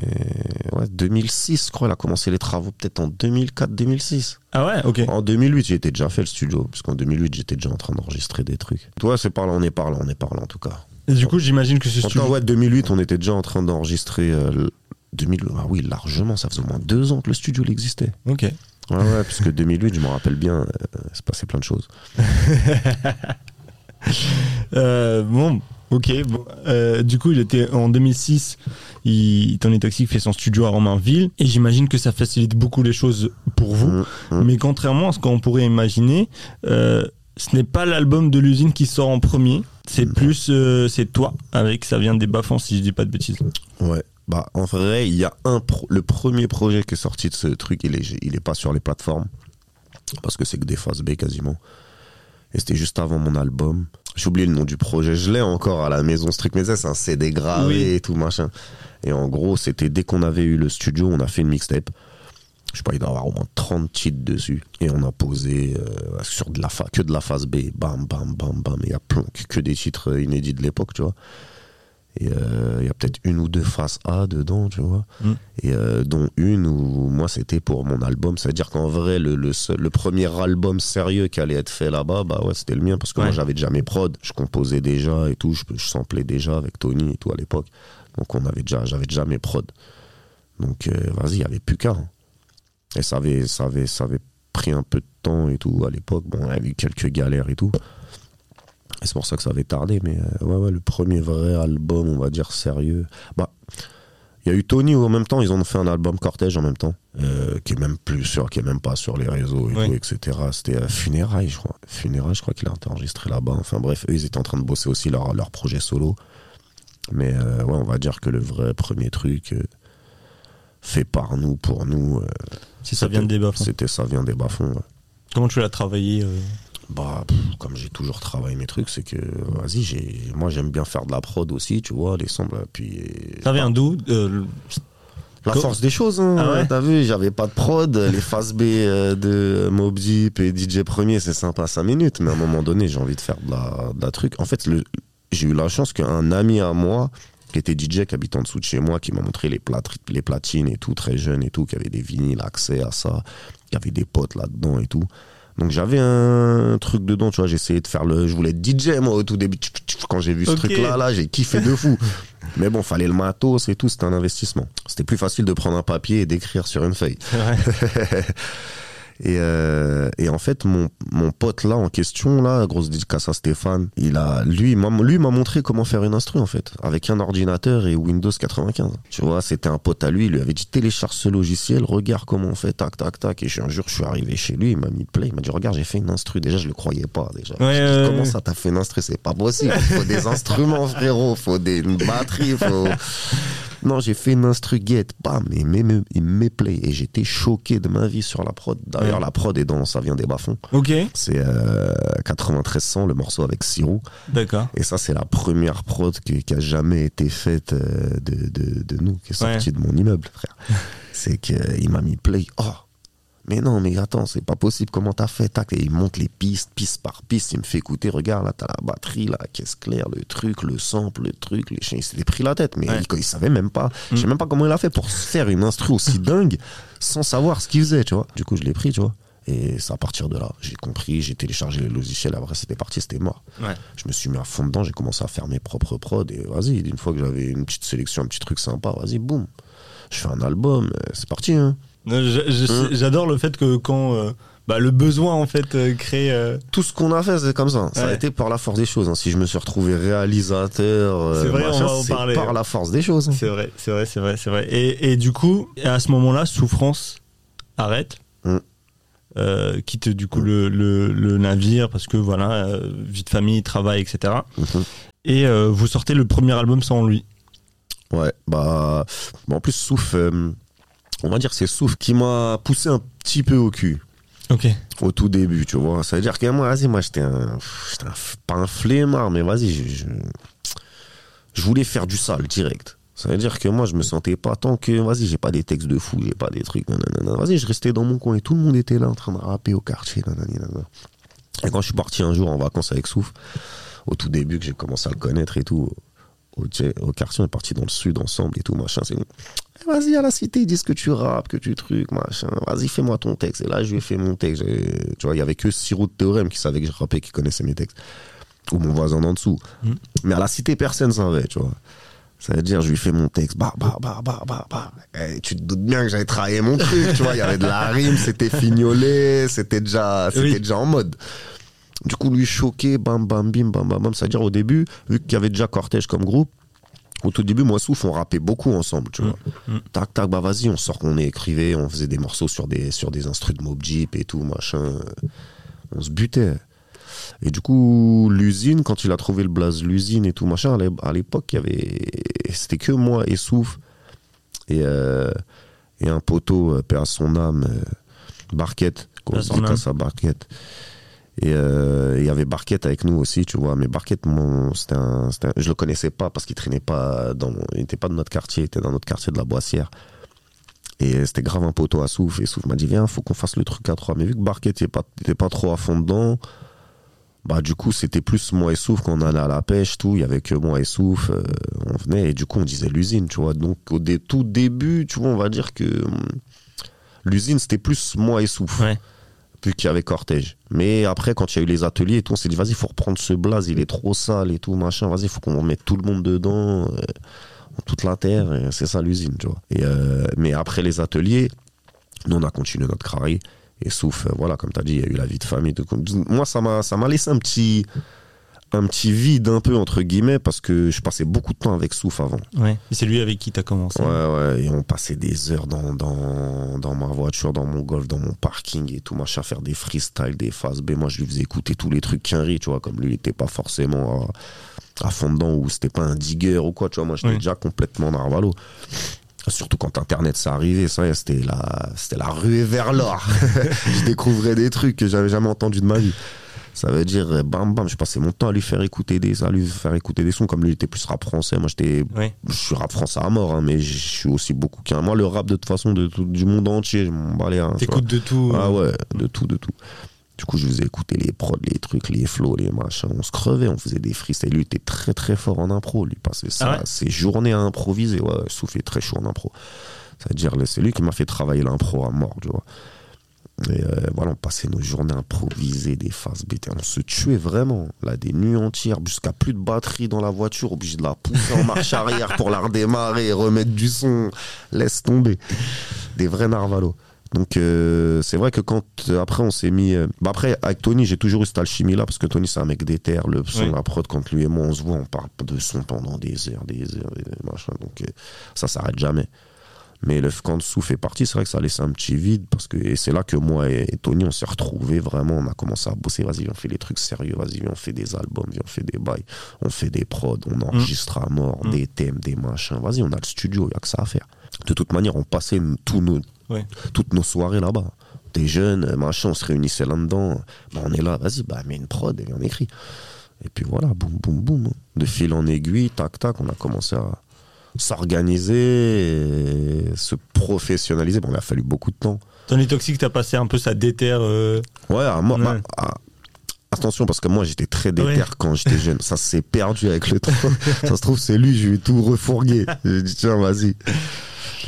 ouais, 2006, je crois, il a commencé les travaux peut-être en 2004-2006. Ah ouais, ok. En 2008, j'étais déjà fait le studio, parce qu'en 2008, j'étais déjà en train d'enregistrer des trucs. Toi, c'est par là, on est par là, on est par là en tout cas. Et du coup j'imagine que ce En studio... cas, ouais, 2008, on était déjà en train d'enregistrer. euh, le- 2000, ah oui, largement, ça faisait au moins deux ans que le studio il existait. Ok. Ouais, ouais, parce que 2008, je me rappelle bien, euh, c'est passé plein de choses. Euh, bon, ok. bon. Euh, du coup, il était en 2006. Il, Tony Toxic fait son studio à Romainville et j'imagine que ça facilite beaucoup les choses pour vous. Mm, mm. Mais contrairement à ce qu'on pourrait imaginer, euh, ce n'est pas l'album de l'usine qui sort en premier. C'est plus, euh, c'est toi avec ça vient des bas si je dis pas de bêtises. Ouais. Bah, en vrai, il y a un pro- le premier projet qui est sorti de ce truc, il est, il est pas sur les plateformes. Parce que c'est que des phases B quasiment. Et c'était juste avant mon album. J'ai oublié le nom du projet. Je l'ai encore à la maison. Ce truc, mais c'est un CD gravé Oui. et tout machin. Et en gros, c'était dès qu'on avait eu le studio, on a fait une mixtape. Je sais pas, il doit y avoir au moins 30 titres dessus. Et on a posé euh, sur de la que de la phase B. Bam, bam, bam, bam. Et il y a plein, que, que des titres euh, inédits de l'époque, tu vois. Et euh, il y a peut-être une ou deux phases A dedans, tu vois. Mm. Et euh, dont une où moi c'était pour mon album. C'est-à-dire qu'en vrai, le, le, seul- le premier album sérieux qui allait être fait là-bas, bah ouais, c'était le mien parce que Ouais. moi j'avais déjà mes prods. Je composais déjà et tout. Je, je samplais déjà avec Tony et tout à l'époque. Donc on avait déjà, j'avais déjà mes prods. Donc euh, vas-y, il y avait plus qu'à. hein. Et ça avait, ça, avait, ça avait pris un peu de temps et tout à l'époque. Bon, on avait eu quelques galères et tout. Et c'est pour ça que ça avait tardé. Mais euh, ouais, ouais, le premier vrai album, on va dire sérieux. Bah, il y a eu Tony en même temps, ils ont fait un album Cortège en même temps, euh, qui est même plus sûr, qui est même pas sur les réseaux et Ouais. tout, etc. C'était euh, Funérailles, je crois. Funérailles, je crois qu'il a été enregistré là-bas. Enfin bref, eux, ils étaient en train de bosser aussi leur, leur projet solo. Mais euh, ouais, on va dire que le vrai premier truc fait par nous, pour nous, Si ça vient de des bas c'était ça vient des bas-fonds. ouais. Comment tu l'as travaillé Bah, pff, comme j'ai toujours travaillé mes trucs, c'est que, vas-y, j'ai, moi j'aime bien faire de la prod aussi, tu vois, les samples, puis. Ça vient d'où Euh, La force des choses, hein. Ah ouais T'as vu, j'avais pas de prod, les phases B euh, de Mob Deep et DJ Premier, c'est sympa 5 minutes, mais à un moment donné, j'ai envie de faire de la, de la truc. En fait, le, j'ai eu la chance qu'un ami à moi qui était DJ, qui habite en dessous de chez moi, qui m'a montré les, plat- les platines et tout, très jeune et tout, qui avait des vinyles, accès à ça, qui avait des potes là-dedans et tout. Donc j'avais un truc dedans, tu vois, j'essayais de faire le... Je voulais être DJ, moi, au tout début. Quand j'ai vu ce Ok. truc-là, là, j'ai kiffé de fou. Mais bon, fallait le matos et tout, c'était un investissement. C'était plus facile de prendre un papier et d'écrire sur une feuille. Et, euh, et en fait, mon, mon pote là en question, là, grosse dédicace à Stéphane, il a, lui, m'a, lui il m'a montré comment faire une instru en fait, avec un ordinateur et Windows 95. Tu vois, c'était un pote à lui, il lui avait dit télécharge ce logiciel, regarde comment on fait, tac, tac, tac. Et je- un jour, je suis arrivé chez lui, il m'a mis play, il m'a dit regarde, j'ai fait une instru. Déjà, je le croyais pas déjà. Ouais, Je dis, ouais, comment ouais. ça, t'as fait une instru? C'est pas possible. Il faut des instruments, frérot, faut des une batterie, faut. Non, j'ai fait une instru get, bam, il me play. Et j'étais choqué de ma vie sur la prod. D'ailleurs, Ouais. la prod est dans Ça vient des bas-fonds. Ok, C'est euh, 9300, le morceau avec Sirou. d'accord. Et ça, c'est la première prod qui, qui a jamais été faite euh, de, de, de nous, qui est sortie de mon immeuble, frère. c'est qu'il m'a mis play. Oh, mais non, mais attends, c'est pas possible, comment t'as fait? Tac, Et il monte les pistes, piste par piste, il me fait écouter, regarde, là, t'as la batterie, la caisse claire, le truc, le sample, le truc, les chiens, il s'était pris la tête, mais Ouais. il, il savait même pas, je sais même pas comment il a fait pour se faire une instru aussi dingue, sans savoir ce qu'il faisait, tu vois. Du coup, je l'ai pris, tu vois. Et c'est à partir de là, j'ai compris, j'ai téléchargé les logiciels, après c'était parti, c'était mort. Ouais. Je me suis mis à fond dedans, j'ai commencé à faire mes propres prods et vas-y, une fois que j'avais une petite sélection, un petit truc sympa, vas-y, boum. Je fais un album, euh, c'est parti. Hein. Hein J'adore le fait que quand euh, bah, le besoin en fait euh, crée. euh, Tout ce qu'on a fait, c'est comme ça. Ça a été par la force des choses. hein. Si je me suis retrouvé réalisateur, C'est vrai, on machin, va en c'est parler. par la force des choses. hein. C'est vrai, c'est vrai, c'est vrai, c'est vrai. Et, et du coup, à ce moment-là, souffrance arrête. Mm. quitte du coup le, le, le navire parce que voilà vie de famille travail etc et vous sortez le premier album sans lui Ouais, bah, bah, en plus, Souf, euh, on va dire que c'est Souf qui m'a poussé un petit peu au cul. ok au tout début, tu vois. Ça veut dire que moi, vas-y, moi, j'étais un, j'étais un- pas un flemmard, mais vas-y, je, je, je voulais faire du sale direct. Ça veut dire que moi, je me sentais pas tant que, vas-y, j'ai pas des textes de fou, j'ai pas des trucs, nanana. Vas-y, je restais dans mon coin et tout le monde était là en train de rapper au quartier, nanana. Et quand je suis parti un jour en vacances avec Souf, au tout début que j'ai commencé à le connaître et tout, au, au quartier, on est parti dans le sud ensemble et tout, machin, c'est Eh, Vas-y à la cité, ils disent que tu rappes, que tu trucs, machin. Vas-y, fais-moi ton texte. Et là, je lui ai fait mon texte. Tu vois, il y avait que Sirou de Théorème qui savait que je rappais, qui connaissait mes textes. Ou mon voisin d'en dessous. Mhm. Mais à la cité, personne savait, tu vois. Ça veut dire, je lui fais mon texte, bah, bah, bah, bah, bah, bah. Eh, tu te doutes bien que j'avais travaillé mon truc, tu vois. Il y avait de la rime, c'était fignolé, c'était déjà, c'était Oui. déjà en mode. Du coup, lui choqué, bam, bam, bim, bam, bam, bam. C'est-à-dire, au début, vu qu'il y avait déjà Cortège comme groupe, au tout début, moi, Souf, on rappait beaucoup ensemble, tu vois. Mm. Tac, tac, bah vas-y, on sort, on écrivait, on faisait des morceaux sur des, sur des instrus de Mob Jeep et tout, machin. On se butait. Et du coup, l'usine, quand il a trouvé le blaze, l'usine et tout, machin, à l'é- à l'époque, il y avait. C'était que moi et Souf et, euh, et un poteau, euh, paix à son âme, euh, Barquette, qu'on se à Barquette. Et euh, il y avait Barquette avec nous aussi, tu vois. Mais Barquette, mon, un, je le connaissais pas parce qu'il traînait pas dans, il était pas de notre quartier, il était dans notre quartier de la Boissière. Et c'était grave un poteau à Souf. Et Souf m'a dit, viens, faut qu'on fasse le truc à trois. Mais vu que Barquette était pas, était pas trop à fond dedans, bah du coup c'était plus moi et Souf quand on allait à la pêche, tout. Il y avait que moi et Souf, euh, on venait et du coup on disait l'usine, tu vois. Donc au dé- tout début, tu vois, on va dire que hum, l'usine c'était plus moi et Souf ouais qu'il y avait cortège. Mais après, quand il y a eu les ateliers et tout, on s'est dit, vas-y, faut reprendre ce blaze, il est trop sale et tout, machin, vas-y, faut qu'on mette tout le monde dedans, euh, toute la terre, c'est ça l'usine, tu vois. Euh, mais après les ateliers, nous, on a continué notre carré, et sauf, euh, voilà, comme tu as dit, il y a eu la vie de famille. comme- Moi, ça m'a laissé un petit, un petit vide, un peu, entre guillemets, parce que je passais beaucoup de temps avec Souf avant. ouais et c'est lui avec qui t'as commencé Ouais, ouais, et on passait des heures dans, dans, dans ma voiture, dans mon golf, dans mon parking et tout, machin, faire des freestyles, des phases B. Moi, je lui faisais écouter tous les trucs Quinry, tu vois, comme lui, il était pas forcément à, à fond dedans ou c'était pas un digger ou quoi, tu vois. Moi, j'étais Oui. déjà complètement narvalo. Surtout quand Internet s'est arrivé, ça, c'était la, c'était la ruée vers l'or. je découvrais des trucs que j'avais jamais entendu de ma vie. Ça veut dire, euh, bam, bam, je passais mon temps à lui faire écouter des, à lui faire écouter des sons, comme lui, il était plus rap français. Moi, j'étais je suis rap français à mort, hein, mais je suis aussi beaucoup qu'un. Moi, le rap, de toute façon, de, tout- du monde entier, je m'en tu vois. t'écoutes de tout Ah euh, ouais, de tout, de tout. Du coup, je faisais écouter les prods, les trucs, les flows, les machins. On se crevait, on faisait des freestyles. Lui était très très fort en impro. Lui passait ça, Ah ouais? ses journées à improviser. Ouais, Souf est très chaud en impro. C'est-à-dire, c'est lui qui m'a fait travailler l'impro à mort, tu vois. Et euh, voilà, on passait nos journées à improviser des phases BT. On se tuait vraiment, là, des nuits entières, jusqu'à plus de batterie dans la voiture, obligé de la pousser en marche arrière pour la redémarrer et remettre du son. Laisse tomber. Des vrais narvalos. Donc euh, c'est vrai que quand euh, après on s'est mis bah après avec Tony j'ai toujours eu cette alchimie là parce que Tony c'est un mec d'éther le son Oui. la prod quand lui et moi on se voit on parle de son pendant des heures des heures des machins donc ça s'arrête jamais mais le Sou fait partie, c'est vrai que ça a laissé un petit vide parce que et c'est là que moi et, et Tony on s'est retrouvés vraiment, on a commencé à bosser, vas-y, on fait les trucs sérieux, vas-y, on fait des albums, viens, on fait des bails, on fait des prods, on enregistre à mort, Mm. des thèmes, des machins, vas-y, on a le studio, il y a que ça à faire. De toute manière, on passait tous nos, Ouais. toutes nos soirées là-bas. Des jeunes, machin, on se réunissait là-dedans. Bah, on est là, vas-y, bah, mets une prod et on écrit. Et puis voilà, boum, boum, boum. De fil en aiguille, tac, tac, on a commencé à s'organiser, se professionnaliser. Bon, il a fallu beaucoup de temps. Tony Toxic, t'as passé un peu sa déterre. euh, Ouais, moi, Ouais. bah, attention, parce que moi, j'étais très déter Ouais. quand j'étais jeune. Ça s'est perdu avec le temps. ça se trouve, c'est lui, je lui ai tout refourgué. J'ai dit, tiens, vas-y.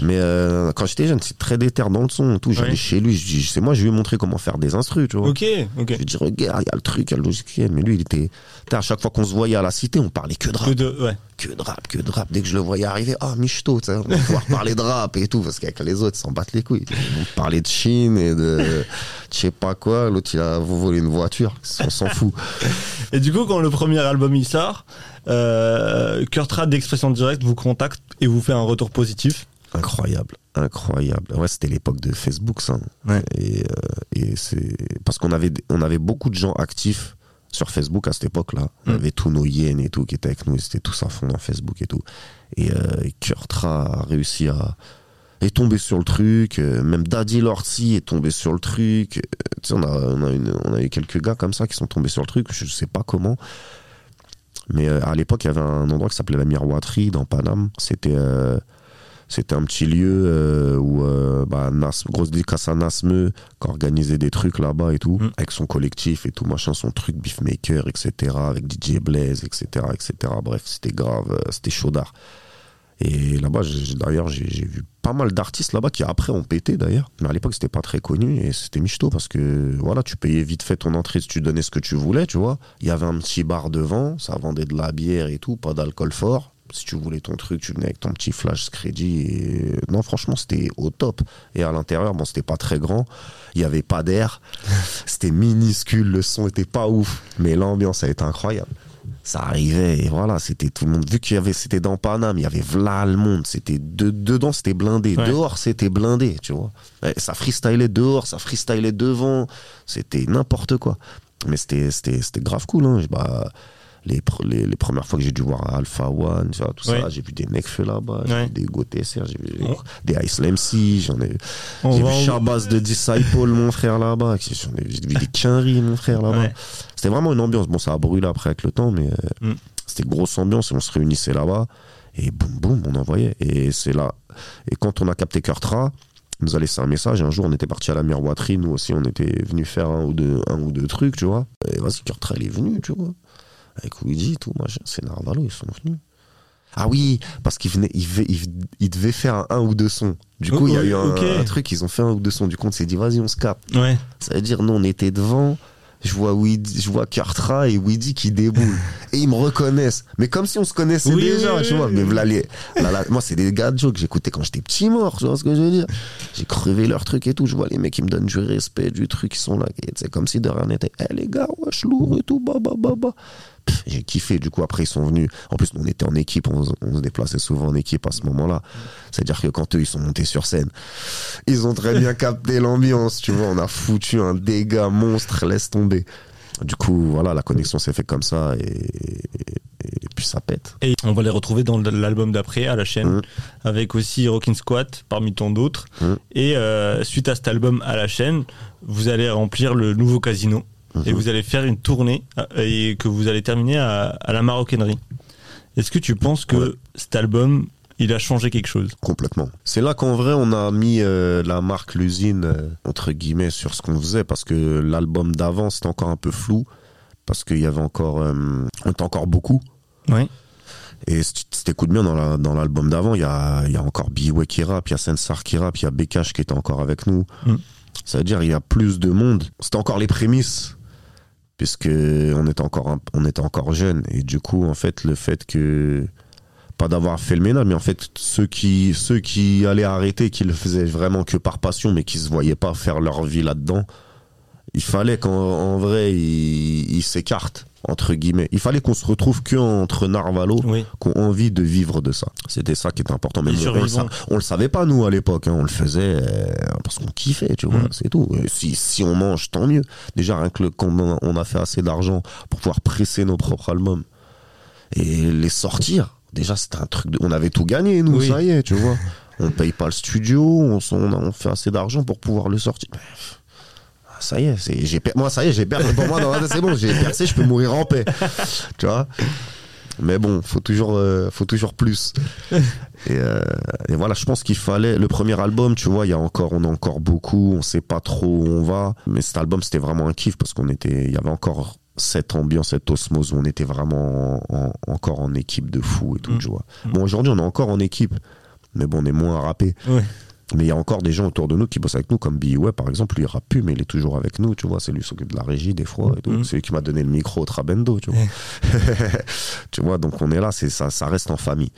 Mais euh, quand j'étais jeune, c'est très déter dans le son tout. J'allais Ouais. chez lui, je dis, c'est moi, je lui ai montré comment faire des instrus, tu vois. Ok, ok. Je lui ai dit, regarde, il y a le truc, il y a le logiciel. Mais lui, il était. À chaque fois qu'on se voyait à la cité, on parlait que de rap. Que de, ouais. Que de rap, que de rap. Dès que je le voyais arriver, ah, Michto, tu sais, on va pouvoir parler de rap et tout, parce qu'avec les autres, ils s'en battent les couilles. Ils vont parler de Chine et de je sais pas quoi. L'autre, il a volé une voiture. On s'en fout. Et du coup, quand le premier album il sort, euh, Kurt Rad d'Expression Directe vous contacte et vous fait un retour positif. Incroyable, incroyable. Ouais, c'était l'époque de Facebook, ça. Ouais. Et, euh, et c'est parce qu'on avait, on avait beaucoup de gens actifs sur Facebook à cette époque-là. On Mm. avait tous nos yens et tout qui étaient avec nous. Ils étaient tous à fond dans Facebook et tout. Et, euh, et Kurtra a réussi à est tombé sur le truc. euh, même Daddy Lorty est tombé sur le truc. euh, tu sais, on a, on a, une- on a eu quelques gars comme ça qui sont tombés sur le truc. Je sais pas comment. Mais à l'époque, il y avait un endroit qui s'appelait la Miroiterie dans Paname. C'était c'était un petit lieu euh, où, euh, bah, Nas, grosse dédicace à Nasme, qui organisait des trucs là-bas et tout, Mm. avec son collectif et tout, machin, son truc beefmaker, etc., avec DJ Blaze, etc., etc. Bref, c'était grave, euh, c'était chaudard. Et là-bas, d'ailleurs, j'ai j'ai vu pas mal d'artistes là-bas qui après ont pété d'ailleurs. Mais à l'époque, c'était pas très connu et c'était michto parce que voilà, tu payais vite fait ton entrée si tu donnais ce que tu voulais, tu vois. Il y avait un petit bar devant, ça vendait de la bière et tout, pas d'alcool fort. Si tu voulais ton truc, tu venais avec ton petit flash crédit. Et... Non, franchement, c'était au top. Et à l'intérieur, bon, c'était pas très grand. Il y avait pas d'air. C'était minuscule. Le son était pas ouf. Mais l'ambiance a été incroyable ça arrivait et voilà c'était tout le monde vu qu'il y avait c'était dans Paname il y avait v'là le monde c'était de, dedans c'était blindé Ouais. dehors c'était blindé tu vois ça freestylait dehors ça freestylait devant c'était n'importe quoi mais c'était c'était c'était grave cool hein. Bah, les, les, les premières fois que j'ai dû voir Alpha One tu vois, tout Ouais. ça j'ai vu des Nekfeu là-bas j'ai vu des GoTSR j'ai vu des Ice MC j'en ai j'ai vu Shabazz de Disciple mon frère là-bas j'ai vu des Quinry mon frère là-bas Ouais. c'était vraiment une ambiance. Bon, ça a brûlé après avec le temps, mais euh, Mm. c'était grosse ambiance et on se réunissait là-bas et boum boum, on envoyait. Et c'est là. Et quand on a capté Kurtra, il nous a laissé un message. Et un jour, on était parti à la miroiterie. Nous aussi, on était venu faire un ou deux, un ou deux trucs, tu vois. Et vas-y, Kurtra, il est venu, tu vois. Avec Luigi, tout, machin. C'est Narvalo, ils sont venus. Ah oui, parce qu'il venait, il, devait- il, il devait faire un, un ou deux sons. Du coup, il y a eu un, truc, ils ont fait un ou deux sons. Du coup, on s'est dit, vas-y, on se capte. Ouais. Ça veut dire, nous, on était devant. Je vois, Weedy, je vois Kurtra et Weedy qui déboulent. et ils me reconnaissent. Mais comme si on se connaissait Oui, déjà, oui, tu vois. Mais les- là, là, moi, c'est des gars de Joe que j'écoutais quand j'étais petit mort, tu vois ce que je veux dire. J'ai crevé leur truc et tout. Je vois les mecs qui me donnent du respect, du truc, ils sont là. Et C'est comme si de rien n'était. Eh les gars, wesh, lourd et tout, bah, bah, bah, bah. J'ai kiffé. Du coup, après, ils sont venus. En plus, on était en équipe. On, se- on se déplaçait souvent en équipe à ce moment-là. C'est-à-dire que quand eux, ils sont montés sur scène, ils ont très bien capté l'ambiance, tu vois. On a foutu un dégât monstre, laisse tomber. Du coup, voilà, la connexion s'est faite comme ça et, et puis ça pète. Et on va les retrouver dans l'album d'après à la chaîne, Mm. avec aussi Rockin' Squat parmi tant d'autres. Mm. Et euh, suite à cet album à la chaîne, vous allez remplir le nouveau casino et Mhm. vous allez faire une tournée euh, et que vous allez terminer à, à la maroquinerie. Est-ce que tu penses que Ouais. cet album il a changé quelque chose? Complètement. C'est là qu'en vrai, on a mis euh, la marque l'usine, euh, entre guillemets, sur ce qu'on faisait, parce que l'album d'avant, c'était encore un peu flou, parce qu'il y avait encore, euh, on était encore beaucoup. Oui. Et si tu t'écoutes bien dans la- dans l'album d'avant, il y a, il y a encore B-Way qui rappe, il y a Sensar qui rappe, il y a Bekash qui était encore avec nous. Mm. Ça veut dire il y a plus de monde. C'était encore les prémices, puisque on était encore on était encore jeunes. Et du coup, en fait, le fait que pas d'avoir fait le ménage, mais en fait ceux qui ceux qui allaient arrêter, qui le faisaient vraiment que par passion, mais qui se voyaient pas faire leur vie là-dedans, il fallait qu'en en vrai ils s'écartent entre guillemets. Il fallait qu'on se retrouve que entre Narvalo Oui. qui ont envie de vivre de ça. C'était ça qui était important. Mais on, le sa- survivants. on le savait pas, nous, à l'époque. hein. On le faisait euh, parce qu'on kiffait, tu vois. Mm. C'est tout. Et si, si on mange, tant mieux. Déjà, rien que le, quand on a, on a fait assez d'argent pour pouvoir presser nos propres albums et les sortir, déjà, c'était un truc de... On avait tout gagné, nous, Oui. ça y est, tu vois. On paye pas le studio, on, s'en- on, a- on fait assez d'argent pour pouvoir le sortir. Ça y est, c'est, j'ai, per- moi ça y est, j'ai percé. Pour moi, c'est bon, j'ai percé, je peux mourir en paix. Tu vois? Mais bon, faut toujours, euh, faut toujours plus. Et, euh, et voilà, je pense qu'il fallait le premier album. Tu vois, il y a encore, on a encore beaucoup, on sait pas trop où on va. Mais cet album, c'était vraiment un kiff parce qu'on était, il y avait encore cette ambiance, cette osmose où on était vraiment en- en- encore en équipe de fou et tout. Mm. Tu vois. Mm. Bon, aujourd'hui, on est encore en équipe, mais bon, on est moins rappé. Ouais. Mais il y a encore des gens autour de nous qui bossent avec nous, comme B.E.W. par exemple, lui il rappe plus, mais il est toujours avec nous, tu vois, c'est lui qui s'occupe de la régie des fois et tout. Mhm. C'est lui qui m'a donné le micro au Trabendo, tu vois. tu vois, donc on est là, c'est ça, ça reste en famille.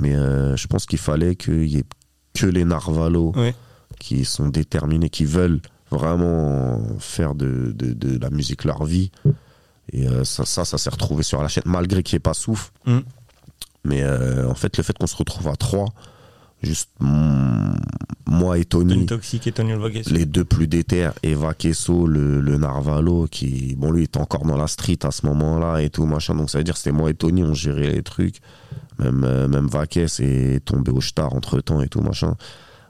Mais euh, je pense qu'il fallait qu'il y ait que les Narvalo Ouais. qui sont déterminés, qui veulent vraiment faire de, de, de la musique leur vie. Et euh, ça, ça, ça s'est retrouvé sur la chaîne, malgré qu'il n'y ait pas souffle. Mm. Mais euh, en fait, le fait qu'on se retrouve à trois, juste moi et Tony, Tony Toxic et Tony Olvagues. les deux plus déter, Eva Kesso, le, le Narvalo, qui, bon, lui, était encore dans la street à ce moment-là et tout, machin. Donc, ça veut dire que c'était moi et Tony, on gérait les trucs. Même, euh, même Vaques est tombé au star entre temps et tout, machin.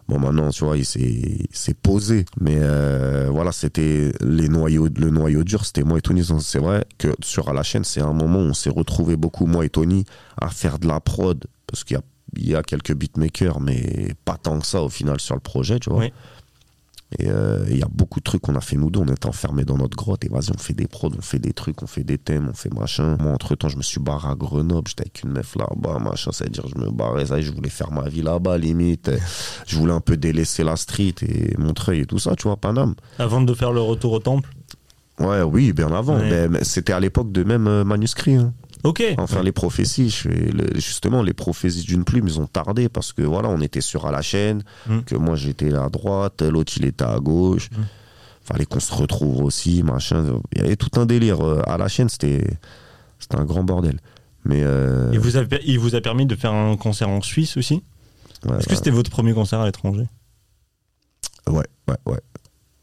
Bon, maintenant, tu vois, il s'est posé. Mais euh, voilà, c'était les noyaux, le noyau dur, c'était moi et Tony. C'est vrai que sur la chaîne, c'est un moment où on s'est retrouvé beaucoup, moi et Tony, à faire de la prod. Parce qu'il y a, il y a quelques beatmakers, mais pas tant que ça au final sur le projet, tu vois. Oui. Et euh, il y a beaucoup de trucs qu'on a fait nous deux. On était enfermés dans notre grotte et vas-y, on fait des prods, on fait des trucs, on fait des thèmes, on fait machin. Moi, entre temps, je me suis barré à Grenoble. J'étais avec une meuf là-bas, machin. C'est-à-dire, je me barrais, ça je voulais faire ma vie là-bas, limite. Je voulais un peu délaisser la street et Montreuil et tout ça, tu vois, Paname. Avant de faire le retour au temple? Ouais, oui, bien avant. Ouais. Mais- mais C'était à l'époque de même euh, manuscrit. hein. Ok. Enfin, les prophéties, je fais le- justement, les prophéties d'une plume, ils ont tardé parce que voilà, on était sur à la chaîne, Mm. que moi j'étais à droite, l'autre il était à gauche. Mm. Fallait qu'on se retrouve aussi, machin. Il y avait tout un délire. euh, À la chaîne, c'était c'était un grand bordel. Mais. euh, Il vous, a, il vous a permis de faire un concert en Suisse aussi? Ouais, Est-ce que c'était votre premier concert à l'étranger? Ouais, ouais, ouais.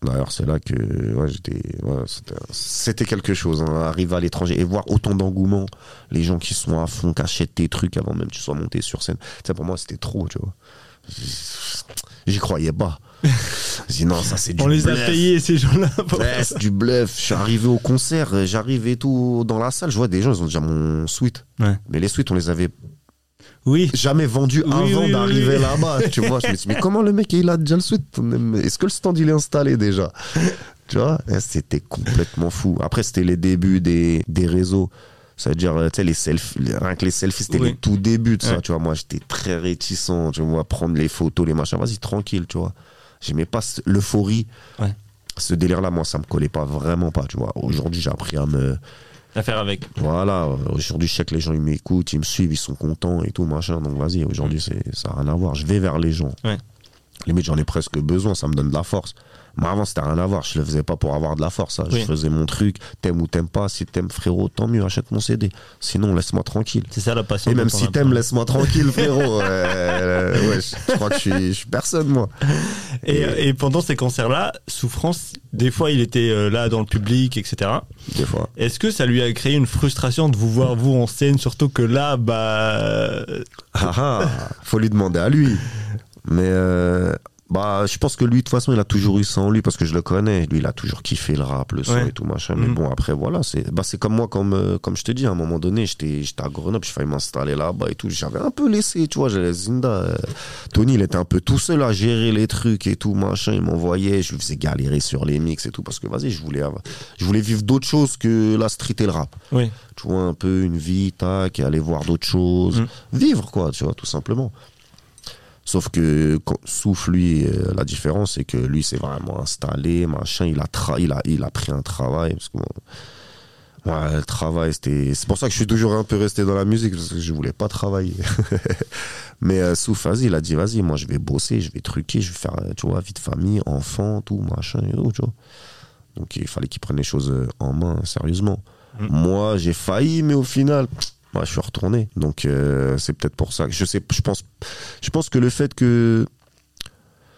D'ailleurs, c'est là que ouais, j'étais. ouais, c'était- quelque chose, hein, arriver à l'étranger et voir autant d'engouement, les gens qui sont à fond, qui achètent tes trucs avant même que tu sois monté sur scène. Ça, pour moi, c'était trop, tu vois. J'y croyais pas. Non, ça c'est du On les a payés ces gens-là. Ouais, c'est du bluff. Je suis arrivé au concert, j'arrive et tout dans la salle, je vois des gens, ils ont déjà mon suite. Ouais. Mais les suites, on les avait Oui. jamais vendu Oui, avant oui, d'arriver là-bas. Tu vois, je me suis dit, mais comment le mec il a déjà le suite Est-ce que le stand il est installé déjà? Tu vois, c'était complètement fou. Après, c'était les débuts des, des réseaux. Ça veut dire, euh, tu sais, les selfies, rien que les selfies, c'était Oui. les tout débuts de ça. Tu vois, moi, j'étais très réticent. Tu vois, prendre les photos, les machins. Vas-y, tranquille, tu vois. J'aimais pas l'euphorie. Ouais. Ce délire-là, moi, ça me collait pas vraiment pas, tu vois. Aujourd'hui, j'ai appris à me, À faire avec. voilà, aujourd'hui, je sais que les gens, ils m'écoutent, ils me suivent, ils sont contents et tout, machin. Donc, vas-y, aujourd'hui, c'est, ça n'a rien à voir. Je vais vers les gens. Ouais. Limite, j'en ai presque besoin, ça me donne de la force. Mais avant, c'était rien à voir. Je le faisais pas pour avoir de la force. ça. Je faisais mon truc. T'aimes ou t'aimes pas. Si t'aimes, frérot, tant mieux, achète mon CD. Sinon, laisse-moi tranquille. C'est ça la passion. Et même si t'aimes, laisse-moi tranquille, frérot. Euh, ouais, je, je crois que je suis, je suis personne, moi. Et, et pendant ces concerts-là, Souffrance, des fois, il était euh, là dans le public, etc. Des fois. Est-ce que ça lui a créé une frustration de vous voir, vous, en scène, surtout que là, bah. Ah ah, faut lui demander à lui. Mais euh, Bah, je pense que lui, de toute façon, il a toujours eu ça en lui parce que je le connais. Lui, il a toujours kiffé le rap, le son Ouais. et tout machin. Mais Mhm. bon, après, voilà, c'est bah, c'est comme moi, comme, euh, comme je te dis, à un moment donné, j'étais à Grenoble, je failli m'installer là-bas et tout. J'avais un peu laissé, tu vois. j'avais Zinda, euh, Tony, il était un peu tout seul à gérer les trucs et tout machin. Il m'envoyait, je lui faisais galérer sur les mix et tout parce que, vas-y, je voulais, je voulais vivre d'autres choses que la street et le rap. Oui. Tu vois, un peu une vie, tac, et aller voir d'autres choses. Mhm. Vivre, quoi, tu vois, tout simplement. Sauf que quand, Souf, lui, euh, la différence, c'est que lui, c'est vraiment installé, machin. Il a, tra- il a, il a pris un travail. Parce que, bon, ouais, le travail, c'était. C'est pour ça que je suis toujours un peu resté dans la musique, parce que je voulais pas travailler. Mais euh, Souf, vas-y, il a dit, vas-y, moi, je vais bosser, je vais truquer, je vais faire, euh, tu vois, vie de famille, enfant, tout, machin, et tout, tu vois. Donc, il fallait qu'il prenne les choses euh, en main, sérieusement. Mhm. Moi, j'ai failli, mais au final, moi, je suis retourné. Donc, euh, c'est peut-être pour ça que je sais, je pense, je pense que le fait que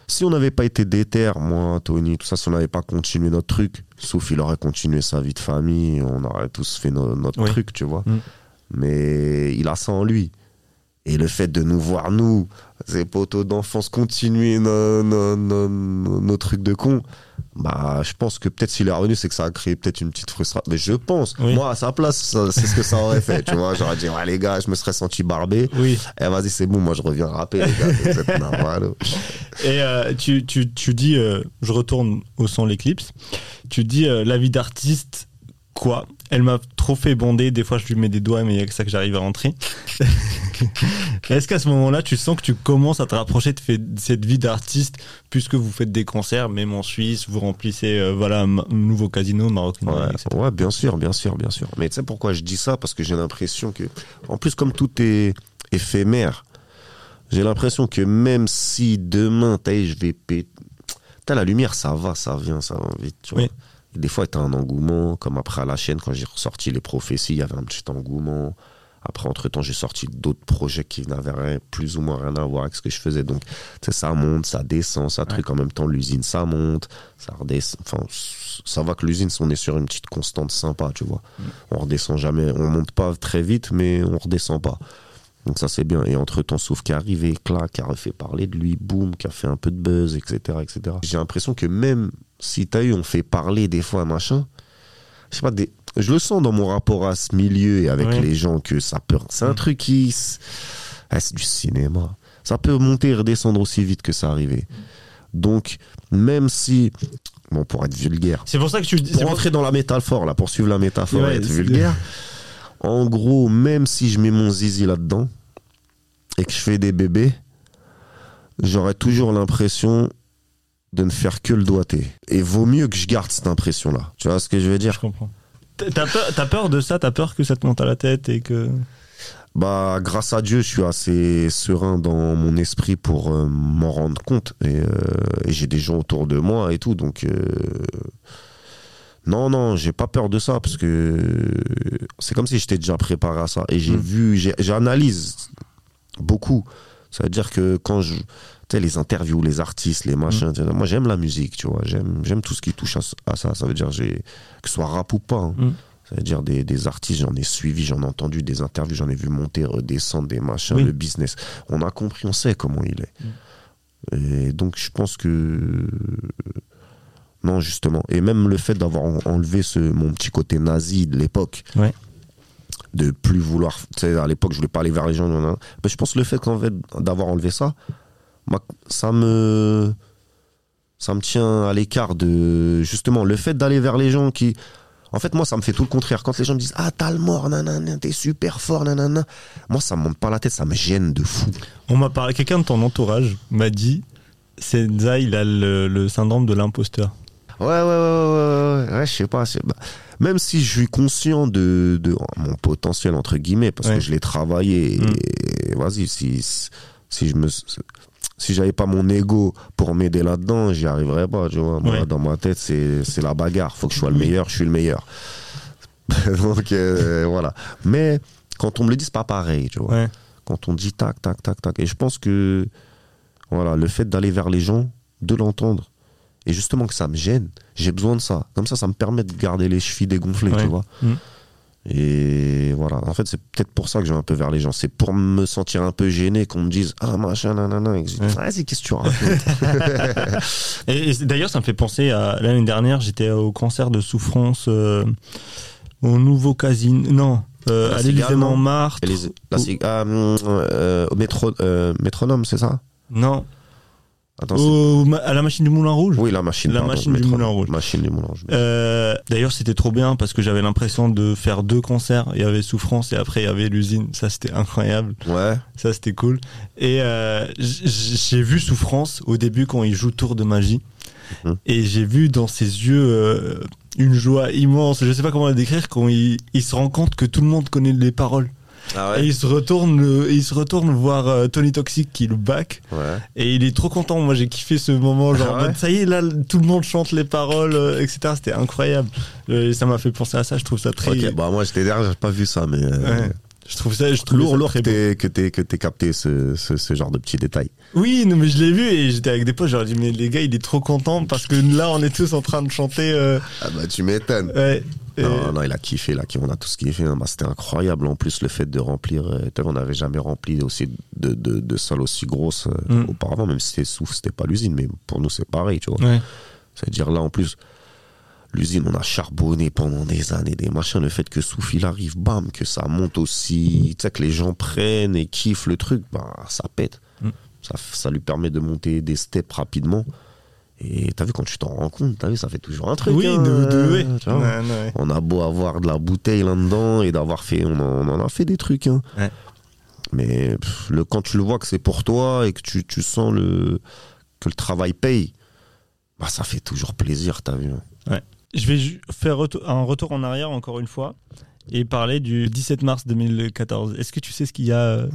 si on n'avait pas été déter, moi, Tony, tout ça, si on n'avait pas continué notre truc, sauf il aurait continué sa vie de famille, on aurait tous fait no- notre Oui. truc, tu vois. Mm. Mais il a ça en lui. Et le fait de nous voir, nous, ces poteaux d'enfance, continuer nos, nos, nos, nos- nos trucs de con, bah, je pense que peut-être s'il est revenu, c'est que ça a créé peut-être une petite frustration. Mais je pense, Oui. moi, à sa place, c'est ce que ça aurait fait, tu vois. J'aurais dit, ouais, les gars, je me serais senti barbé. Oui. Eh, vas-y, c'est bon, moi, je reviens rapper, les gars. Vous êtes normal. Et euh, tu, tu, tu dis, euh, je retourne au son l'éclipse, tu dis euh, la vie d'artiste, quoi? Elle m'a trop fait bonder, des fois je lui mets des doigts mais il y a que ça que j'arrive à rentrer. Est-ce qu'à ce moment-là tu sens que tu commences à te rapprocher de, fait- de cette vie d'artiste puisque vous faites des concerts, même en Suisse, vous remplissez euh, voilà, un nouveau casino, Maroc, Ouais, etc. ouais, bien sûr, bien sûr, bien sûr. Mais tu sais pourquoi je dis ça? Parce que j'ai l'impression que, en plus, comme tout est éphémère, j'ai l'impression que même si demain, je vais péter. T'as la lumière, ça va, ça vient, ça va vite. Tu vois. Oui. Des fois, t'as un engouement, comme après à la chaîne, quand j'ai ressorti les prophéties, il y avait un petit engouement. Après, entre-temps, j'ai sorti d'autres projets qui n'avaient plus ou moins rien à voir avec ce que je faisais. Donc, tu ça monte, ça descend, ça truc. En même temps, l'usine, ça monte, ça redescend. Enfin, ça va que l'usine, on est sur une petite constante sympa, tu vois. On redescend jamais, on monte pas très vite, mais on redescend pas. Donc ça, c'est bien. Et entre-temps, sauf qui est arrivé, clac, qui a refait parler de lui, boum, qui a fait un peu de buzz, etc., etc. J'ai l'impression que même si t'as eu, on fait parler des fois, machin, je sais pas, des... je le sens dans mon rapport à ce milieu et avec Ouais. les gens que ça peut. C'est un truc qui. Ah, c'est du cinéma. Ça peut monter et redescendre aussi vite que ça arrivait. Donc, même si. Bon, pour être vulgaire. C'est pour ça que tu dis. Pour pour- rentrer dans la métaphore, là, pour suivre la métaphore Ouais, et être vulgaire. En gros, même si je mets mon zizi là-dedans et que je fais des bébés, j'aurais toujours l'impression de ne faire que le doigté. Et vaut mieux que je garde cette impression-là. Tu vois ce que je veux Je dire comprends. T'as peur, t'as peur de ça? T'as peur que ça te monte à la tête et que. Bah, grâce à Dieu, je suis assez serein dans mon esprit pour euh, m'en rendre compte. Et, euh, et j'ai des gens autour de moi et tout. Donc, euh, non, non, j'ai pas peur de ça parce que c'est comme si j'étais déjà préparé à ça. Et j'ai Mm. vu, j'analyse beaucoup. Ça veut dire que quand je. Sais, les interviews, les artistes, les machins, moi j'aime la musique, tu vois. J'aime j'aime tout ce qui touche à, ça. Ça veut dire que ce soit rap ou pas. hein. Mm. Ça veut dire des, des artistes, j'en ai suivi, j'en ai entendu des interviews, j'en ai vu monter, redescendre, des machins, Oui. le business. On a compris, on sait comment il est. Et donc je pense que. Non, justement. Et même le fait d'avoir en- enlevé ce, mon petit côté nazi de l'époque, Ouais. de plus vouloir. Tu sais, à l'époque, je voulais pas aller vers les gens. Mais je pense que le fait d'avoir enlevé ça, ça me. Ça me tient à l'écart de. Justement, le fait d'aller vers les gens qui. En fait, moi, ça me fait tout le contraire. Quand les gens me disent Ah, t'as le mort, nanana, t'es super fort, nanana. Moi, ça me monte pas la tête, ça me gêne de fou. On m'a parlé, quelqu'un de ton entourage m'a dit Senza, il a le, le syndrome de l'imposteur. Ouais, ouais, ouais, ouais, ouais, ouais, ouais, je sais pas. bah, même si je suis conscient de, de mon potentiel, entre guillemets, parce Ouais. que je l'ai travaillé, Mm. et vas-y, si, si je me. Si j'avais pas mon ego pour m'aider là-dedans, j'y arriverais pas, tu vois. Moi, Ouais. dans ma tête, c'est la bagarre. Faut que je sois le meilleur, je suis le meilleur. Donc, euh, voilà. Mais quand on me le dit, c'est pas pareil, tu vois Ouais. quand on dit tac, tac, tac, tac. Et je pense que voilà, le fait d'aller vers les gens, de l'entendre, et justement que ça me gêne, j'ai besoin de ça. Comme ça, ça me permet de garder les chevilles dégonflées, Ouais. tu vois. Mm. Et voilà. En fait, c'est peut-être pour ça que je vais un peu vers les gens. C'est pour me sentir un peu gêné qu'on me dise Ah, machin, nanana. Ouais. Vas-y, qu'est-ce que tu racontes Et, et d'ailleurs, ça me fait penser à l'année dernière, j'étais au concert de souffrance euh, au nouveau casino. Non, euh, à l'Élysée Cigale, non Montmartre. Et les- ah, hum, euh, au métro, euh, métronome, c'est ça? Non, Attends, au- à la machine du Moulin Rouge. Oui, la machine. La pardon, machine du. Moulin Rouge. Machine du Moulin Rouge. Euh, D'ailleurs, c'était trop bien parce que j'avais l'impression de faire deux concerts. Il y avait Souffrance et après il y avait l'usine. Ça, c'était incroyable. Ouais. Ça, c'était cool. Et euh, j'ai vu Souffrance au début quand il joue Tour de magie. Mhm. Et j'ai vu dans ses yeux euh, une joie immense. Je sais pas comment la décrire quand il, il se rend compte que tout le monde connaît les paroles. Ah Et il se retourne, il se retourne voir euh, Tony Toxic qui le back. Ouais. Et il est trop content. Moi, j'ai kiffé ce moment. Genre, Ah ouais ça y est, là, tout le monde chante les paroles, euh, etc. C'était incroyable. Euh, ça m'a fait penser à ça. Je trouve ça très. Ok, bah moi j'étais derrière, j'ai pas vu ça, mais. Je trouve ça, je trouve Lourd, ça lourd très que t'aies que t'aies- capté ce, ce, ce genre de petits détails. Oui, non, mais je l'ai vu et j'étais avec des potes. J'aurais dit, mais les gars, il est trop content parce que là, on est tous en train de chanter. Ah bah tu m'étonnes. ouais. Et- Non, non, il a kiffé, là, on a tous kiffé. hein. Bah, C'était incroyable. En plus, le fait de remplir, euh, on n'avait jamais rempli aussi de, de, de salles aussi grosses euh, Mm. auparavant, même si c'était souffle, c'était pas l'usine, mais pour nous, c'est pareil, tu vois. Ouais. C'est-à-dire là, en plus, l'usine, on a charbonné pendant des années, des machins. Le fait que Souf, il arrive, bam, que ça monte aussi, tu sais, que les gens prennent et kiffent le truc, bah, ça pète. Mm. Ça, ça lui permet de monter des steps rapidement. Et t'as vu, quand tu t'en rends compte, t'as vu, ça fait toujours un truc. Oui, hein, de, de, ouais. tu vois. Ouais, ouais. On a beau avoir de la bouteille là-dedans et d'avoir fait, on en, on en a fait des trucs. hein. Mais pff, le, quand tu le vois que c'est pour toi et que tu, tu sens le, que le travail paye, bah ça fait toujours plaisir, t'as vu. hein. Je vais faire un retour en arrière encore une fois et parler du 17 mars 2014. Est-ce que tu sais ce qu'il y a euh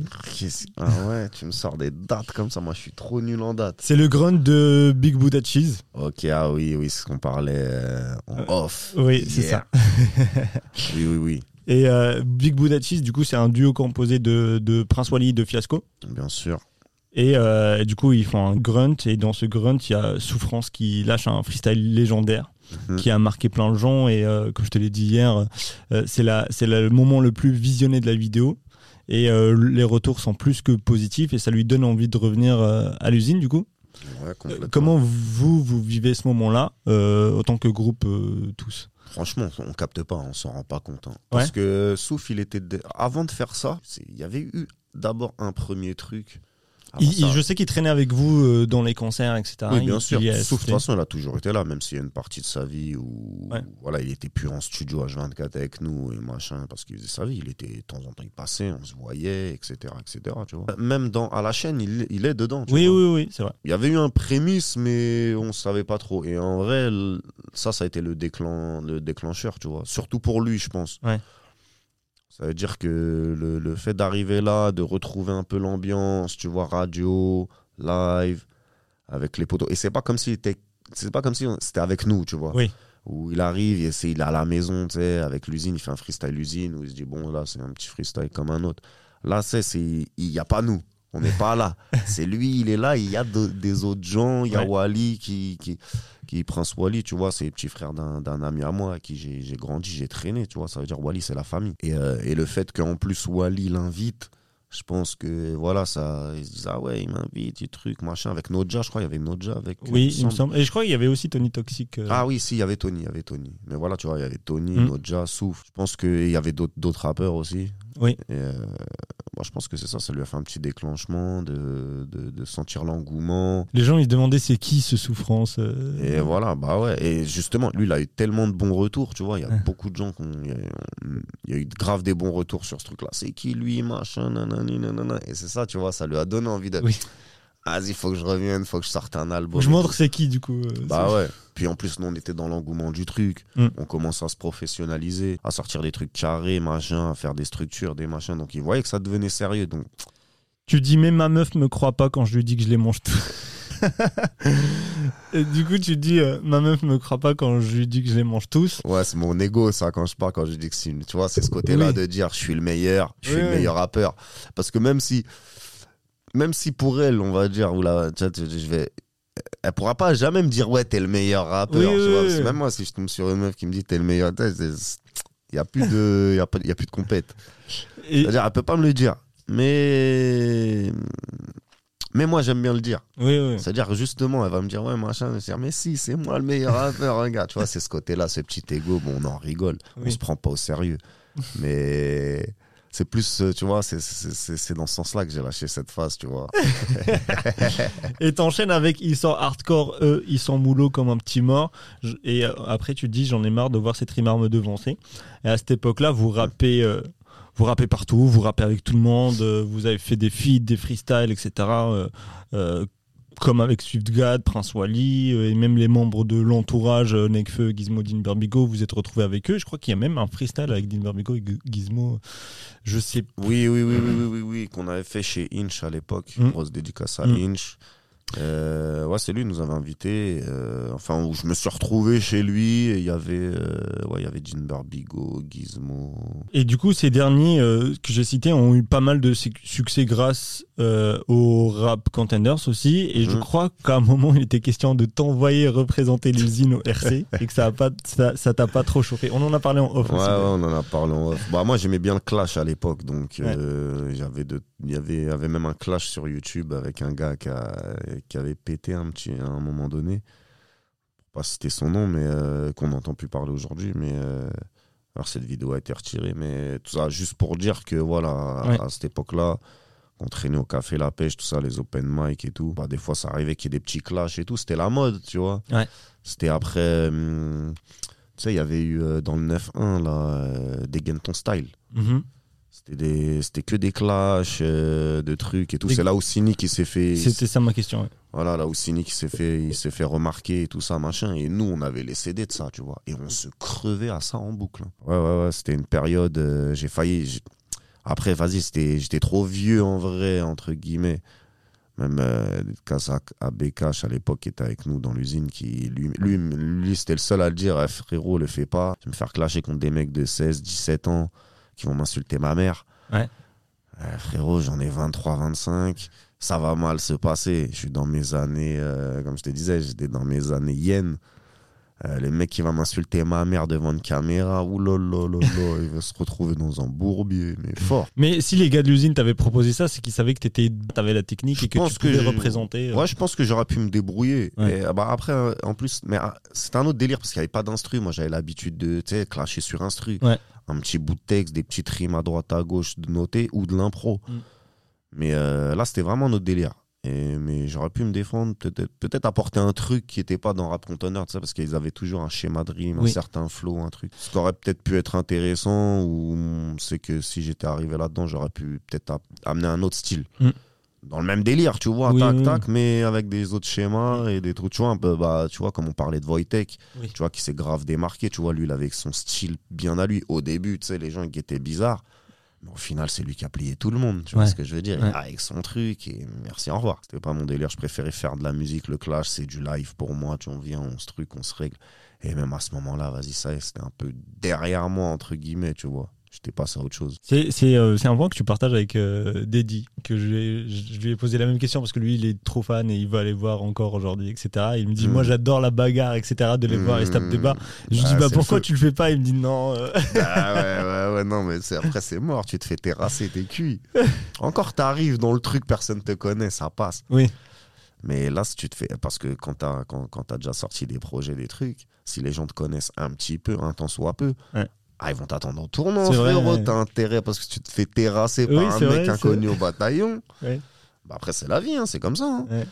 Ah ouais, tu me sors des dates comme ça, moi je suis trop nul en dates. C'est le grunt de Big Buddha Cheese. Ok, ah oui, oui, c'est ce qu'on parlait euh, en Euh, off. Oui, c'est ça. Oui, oui, oui, Et euh, Big Buddha Cheese, du coup, c'est un duo composé de, de Prince Wally et de Fiasco. bien sûr. Et, euh, et du coup, ils font un grunt. Et dans ce grunt, il y a Souffrance qui lâche un freestyle légendaire Mhm. qui a marqué plein de gens. Et euh, comme je te l'ai dit hier, euh, c'est le moment le plus visionné de la vidéo. Et euh, les retours sont plus que positifs. Et ça lui donne envie de revenir euh, à l'usine, du coup. Ouais, Euh. Comment vous, vous vivez ce moment-là, autant que groupe tous? Franchement, on capte pas, on s'en rend pas compte. hein. Parce que Souf, il était. Avant de faire ça, il y avait eu d'abord un premier truc. Il- il- ça- Je sais qu'il traînait avec vous euh, dans les concerts, etc. Oui, Il- bien sûr. il de toute façon, il a toujours été là, même s'il y a une partie de sa vie où Ouais. voilà, il était plus en studio H24 avec nous et machin, parce qu'il faisait sa vie. Il était de temps en temps, il passait, on se voyait, etc. etc. tu vois. Même dans, à la chaîne, il, il est dedans. tu Oui, vois. oui, oui, c'est vrai. Il y avait eu un prémisse, mais on savait pas trop. Et en vrai, ça, ça a été le, déclen, le déclencheur, tu vois. Surtout pour lui, je pense. Ouais. Ça veut dire que le, le fait d'arriver là, de retrouver un peu l'ambiance, tu vois, radio, live, avec les poteaux. Et c'est pas comme était. C'est pas comme si c'était avec nous, tu vois. Oui. Où il arrive, c'est, il est à la maison, tu sais, avec l'usine, il fait un freestyle usine, où il se dit, bon, là, c'est un petit freestyle comme un autre. Là, c'est, c'est, il n'y a pas nous. On n'est pas là. c'est lui, il est là, il y a de- des autres gens, il y a Ouais. Wally qui, qui, qui, Prince Wally, tu vois, c'est le petit frère d'un, ami à moi, à qui j'ai, j'ai grandi, j'ai traîné, tu vois, ça veut dire Wally, c'est la famille. Et, euh, et le fait qu'en plus Wally l'invite, je pense que, voilà, ça, ils se disent, ah ouais, il m'invite, il truc, machin, avec Nodja, je crois, il y avait Nodja avec. Oui, il me semble. Et je crois qu'il y avait aussi Tony Toxic. euh, Ah oui, si, il y avait Tony, il y avait Tony. Mais voilà, tu vois, il y avait Tony, Mm. Nodja, Souf. Je pense qu'il y avait d'autres rappeurs aussi. Oui. Et euh, moi, je pense que c'est ça, ça lui a fait un petit déclenchement de, de, de sentir l'engouement. Les gens ils se demandaient c'est qui ce souffrance. euh, Et voilà, bah ouais. Et justement, lui, il a eu tellement de bons retours, tu vois. Il y a beaucoup de gens qui ont. Il y, a, eu grave des bons retours sur ce truc-là. C'est qui lui, machin, nanani, nanana. Et c'est ça, tu vois, ça lui a donné envie de. Oui. Vas-y, faut que je revienne, faut que je sorte un album. Je montre c'est qui du coup. euh, Bah ouais. Puis en plus, nous, on était dans l'engouement du truc. Mm. On commence à se professionnaliser, à sortir des trucs carrés, machin, à faire des structures, des machins. Donc, ils voyaient que ça devenait sérieux. Donc, Tu dis mais ma meuf me croit pas quand je lui dis que je les mange tous. Et du coup tu dis euh, ma meuf me croit pas quand je lui dis que je les mange tous. ouais, c'est mon ego, ça, quand je parle, quand je dis que c'est une- Tu vois, c'est ce côté-là Oui. de dire je suis le meilleur, je suis Oui, le oui. meilleur rappeur. Parce que même si, même si pour elle, on va dire, ou là, tu vois, tu- je vais. Elle pourra pas jamais me dire ouais, t'es le meilleur rappeur. Oui, tu vois, oui. parce que même moi, si je tombe sur une meuf qui me dit t'es le meilleur, Il n'y a plus de, y a pas, il y a plus de compète. Et- C'est-à-dire, elle peut pas me le dire. Mais, mais moi, j'aime bien le dire. Oui, oui. C'est-à-dire, justement, elle va me dire, ouais, machin. Je vais dire, mais si, c'est moi le meilleur rappeur, regarde. Tu vois, c'est ce côté-là, ce petit ego. Bon, on en rigole. On Oui. se prend pas au sérieux. Mais c'est plus, euh, tu vois, c'est- dans ce sens-là que j'ai lâché cette phase, tu vois. Et t'enchaînes avec ils sont hardcore, eux, ils sont moulot comme un petit mort. Et euh, après, tu te dis, j'en ai marre de voir cette rimard me devancer. Et à cette époque-là, vous rappez, euh, vous rappez partout, vous rappez avec tout le monde, vous avez fait des feats, des freestyles, etc. comme avec SwiftGad, Prince Wally, euh, et même les membres de l'entourage, euh, Nekfeu, Gizmo, Dean Burbigo, vous êtes retrouvés avec eux. Je crois qu'il y a même un freestyle avec Dean Burbigo et Gizmo. Je sais Oui, oui, oui, oui, oui, oui, oui, qu'on avait fait chez Inch à l'époque. Mm. Grosse dédicace à Mm. Inch. Euh, ouais, c'est lui qui nous avait invités. euh, enfin, où je me suis retrouvé chez lui. et Il y avait, ouais, il y avait Jean Barbigo, Gizmo. Et du coup, ces derniers que j'ai cités ont eu pas mal de suc- succès grâce euh, au rap contenders aussi. Et je Mhm. crois qu'à un moment, il était question de t'envoyer représenter l'usine au RC et que ça a pas, ça, ça t'a pas trop chauffé. On en a parlé en off Ouais, aussi. ouais, on en a parlé en off. Bah, moi, j'aimais bien le clash à l'époque. Donc, euh, j'avais de, y avait, avait même un clash sur YouTube avec un gars qui, a- qui avait pété un petit, à un moment donné. Pas citer son nom, mais euh, qu'on n'entend plus parler aujourd'hui. Mais alors, cette vidéo a été retirée. Mais tout ça, juste pour dire que voilà, Ouais. à cette époque-là, on traînait au café La Pêche, tout ça, les open mic et tout. Bah, des fois, ça arrivait qu'il y ait des petits clashs et tout. C'était la mode, tu vois. Ouais. C'était après. hum, tu sais, il y avait eu euh, dans le 9-1, là, euh, dégaine ton style. C'était des, c'était que des clashs, euh, de trucs et tout. Des- C'est là où Cynic qui s'est fait, C'était ça ma question. ouais. voilà, là où Cynic s'est fait, il s'est fait remarquer et tout ça, machin. Et nous, on avait les CD de ça, tu vois. Et on se crevait à ça en boucle. hein. Ouais, ouais, ouais. C'était une période, euh, j'ai failli, après, vas-y, j'étais trop vieux en vrai, entre guillemets. Même euh, Kazak à Bekash à l'époque était avec nous dans l'usine, qui lui, lui, lui c'était le seul à le dire, Eh, frérot, le fais pas. Je vais me faire clasher contre des mecs de 16, 17 ans qui vont m'insulter ma mère. Ouais. Euh, frérot, j'en ai 23, 25. Ça va mal se passer. Je suis dans mes années, euh, comme je te disais, j'étais dans mes années yen. Euh, le mec qui va m'insulter ma mère devant une caméra, oulolololo, il va se retrouver dans un bourbier, mais fort. Mais si les gars de l'usine t'avaient proposé ça, c'est qu'ils savaient que t'avais la technique Je et que tu que pouvais j'ai- représenter. euh, Ouais, je pense que j'aurais pu me débrouiller. Ouais. Et, ah bah, après, euh, en plus, mais ah, c'était un autre délire parce qu'il n'y avait pas d'instru. Moi, j'avais l'habitude de, clasher sur instru. Ouais. Un petit bout de texte, des petites rimes à droite, à gauche de noter ou de l'impro. Mm. Mais euh, là, c'était vraiment notre délire. Et, mais j'aurais pu me défendre, peut-être peut-être apporter un truc qui n'était pas dans Rap Container, parce qu'ils avaient toujours un schéma de rime, Oui. un certain flow, un truc. Ce qui aurait peut-être pu être intéressant, ou mm, c'est que si j'étais arrivé là-dedans, j'aurais pu peut-être amener un autre style. Mm. Dans le même délire, tu vois, Oui, tac, oui, tac, mais avec des autres schémas et des trucs, tu vois, un peu, bah, tu vois, comme on parlait de Wojtek, tu vois, qui s'est grave démarqué, tu vois, lui, il avait son style bien à lui. Au début, tu sais, les gens qui étaient bizarres. Mais au final, c'est lui qui a plié tout le monde, tu vois ce que je veux dire Ouais. Avec son truc, et merci, au revoir. C'était pas mon délire, je préférais faire de la musique, le clash, c'est du live pour moi, tu on vient, on se truc, on se règle. Et même à ce moment-là, vas-y, ça, y est, c'était un peu derrière moi, entre guillemets, tu vois. J'étais passé à autre chose. C'est c'est euh, c'est un point que tu partages avec euh, Deddy, que je, lui ai- je lui ai posé la même question parce que lui il est trop fan et il va aller voir encore aujourd'hui, etc. Et il me dit Mm. moi j'adore la bagarre, etc. de les voir et se taper des bas. Je lui Ah, dis bah pourquoi tu le fais pas? Il me dit non. euh. Ah ouais, ouais, ouais, non, mais c'est- après, c'est mort, tu te fais terrasser, t'es cuit. Encore, t'arrives dans le truc, personne te connaît, ça passe. Oui. Mais là, si tu te fais. Parce que quand t'as quand, quand t'as déjà sorti des projets, des trucs, si les gens te connaissent un petit peu, un tant soit peu, Ouais. Ah, ils vont t'attendre au tournant, frérot. T'as intérêt parce que tu te fais terrasser Oui, par un mec vrai, inconnu au bataillon. Ouais. Bah après, c'est la vie, hein, c'est comme ça. hein. Ouais.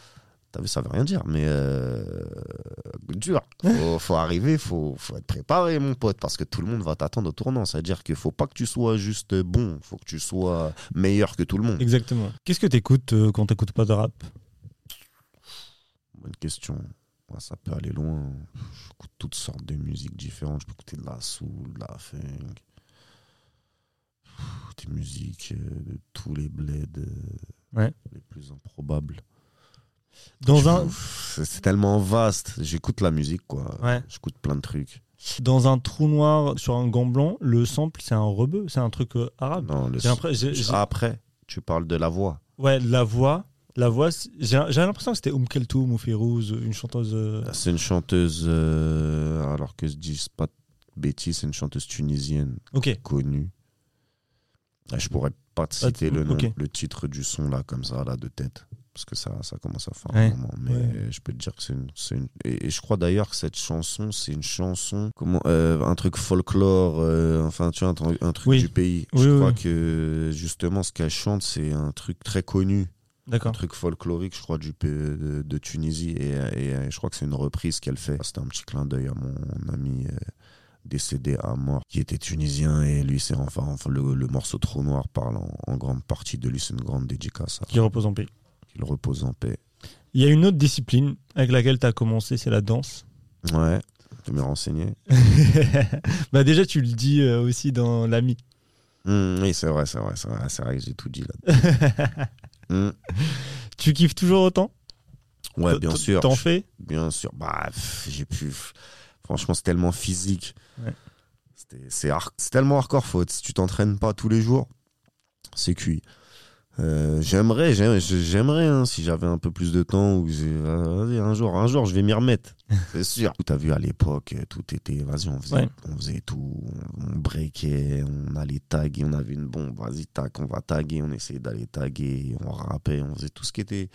T'as vu, ça veut rien dire, mais euh, dur. Faut, faut arriver, faut, faut être préparé, mon pote, parce que tout le monde va t'attendre au tournant. C'est-à-dire qu'il faut pas que tu sois juste bon, faut que tu sois meilleur que tout le monde. Exactement. Qu'est-ce que t'écoutes euh, quand t'écoutes pas de rap? Bonne question. Ça peut aller loin. J'écoute toutes sortes de musiques différentes. Je peux écouter de la soul, de la funk, des musiques euh, de tous les bleds euh, Ouais. les plus improbables. Dans un C'est tellement vaste. J'écoute la musique, quoi. Ouais. J'écoute plein de trucs. dans un trou noir sur un gant blanc, le sample c'est un rebeu, c'est un truc euh, arabe. Non, le Après, tu parles de la voix. Ouais, la voix, la voix, j'ai l'impression que c'était Oum Keltoum ou Férouz, une chanteuse. euh, C'est une chanteuse, euh, alors que je dis pas Betty, c'est une chanteuse tunisienne connue. Ah, Je pourrais pas te de- citer le nom, le titre du son là, comme ça, là, de tête. Parce que ça, ça commence à faire Ouais, un moment. Mais ouais. je peux te dire que c'est une. une- Et, et je crois d'ailleurs que cette chanson, c'est une chanson. Comment, euh, un truc folklore, enfin, tu vois, un, tru- un truc Oui. du pays. Oui, je oui, crois que justement, ce qu'elle chante, c'est un truc très connu. Un truc folklorique, je crois, du, de, de Tunisie. Et, et, je crois que c'est une reprise qu'elle fait. C'était un petit clin d'œil à mon ami euh, décédé à mort, qui était tunisien. Et lui, c'est enfin, enfin le, le morceau Trou Noir parle en, en grande partie de lui. C'est une grande dédicace. à- Qui repose en paix. Qu'il repose en paix. Il y a une autre discipline avec laquelle tu as commencé, c'est la danse. Ouais, je me renseigner. bah déjà, tu le dis euh, aussi dans l'ami. Hum, oui, c'est vrai, c'est vrai, c'est vrai, vrai que j'ai tout dit là. Tu kiffes toujours autant Ouais, bien sûr. T'en fais Bien sûr. Bah, j'ai pu. Franchement, c'est tellement physique. Ouais. C'est tellement hardcore, faute. Si tu t'entraînes pas tous les jours, c'est cuit. Euh, j'aimerais, j'aimerais, hein, si j'avais un peu plus de temps ou euh, un jour, un jour, je vais m'y remettre. C'est sûr. T'as vu à l'époque, euh, tout était, vas-y, on faisait, Ouais. on faisait tout, on breakait, on allait taguer, on avait une bombe, vas-y, tac, on va taguer, on essayait d'aller taguer, on rappait, on faisait tout ce qui était.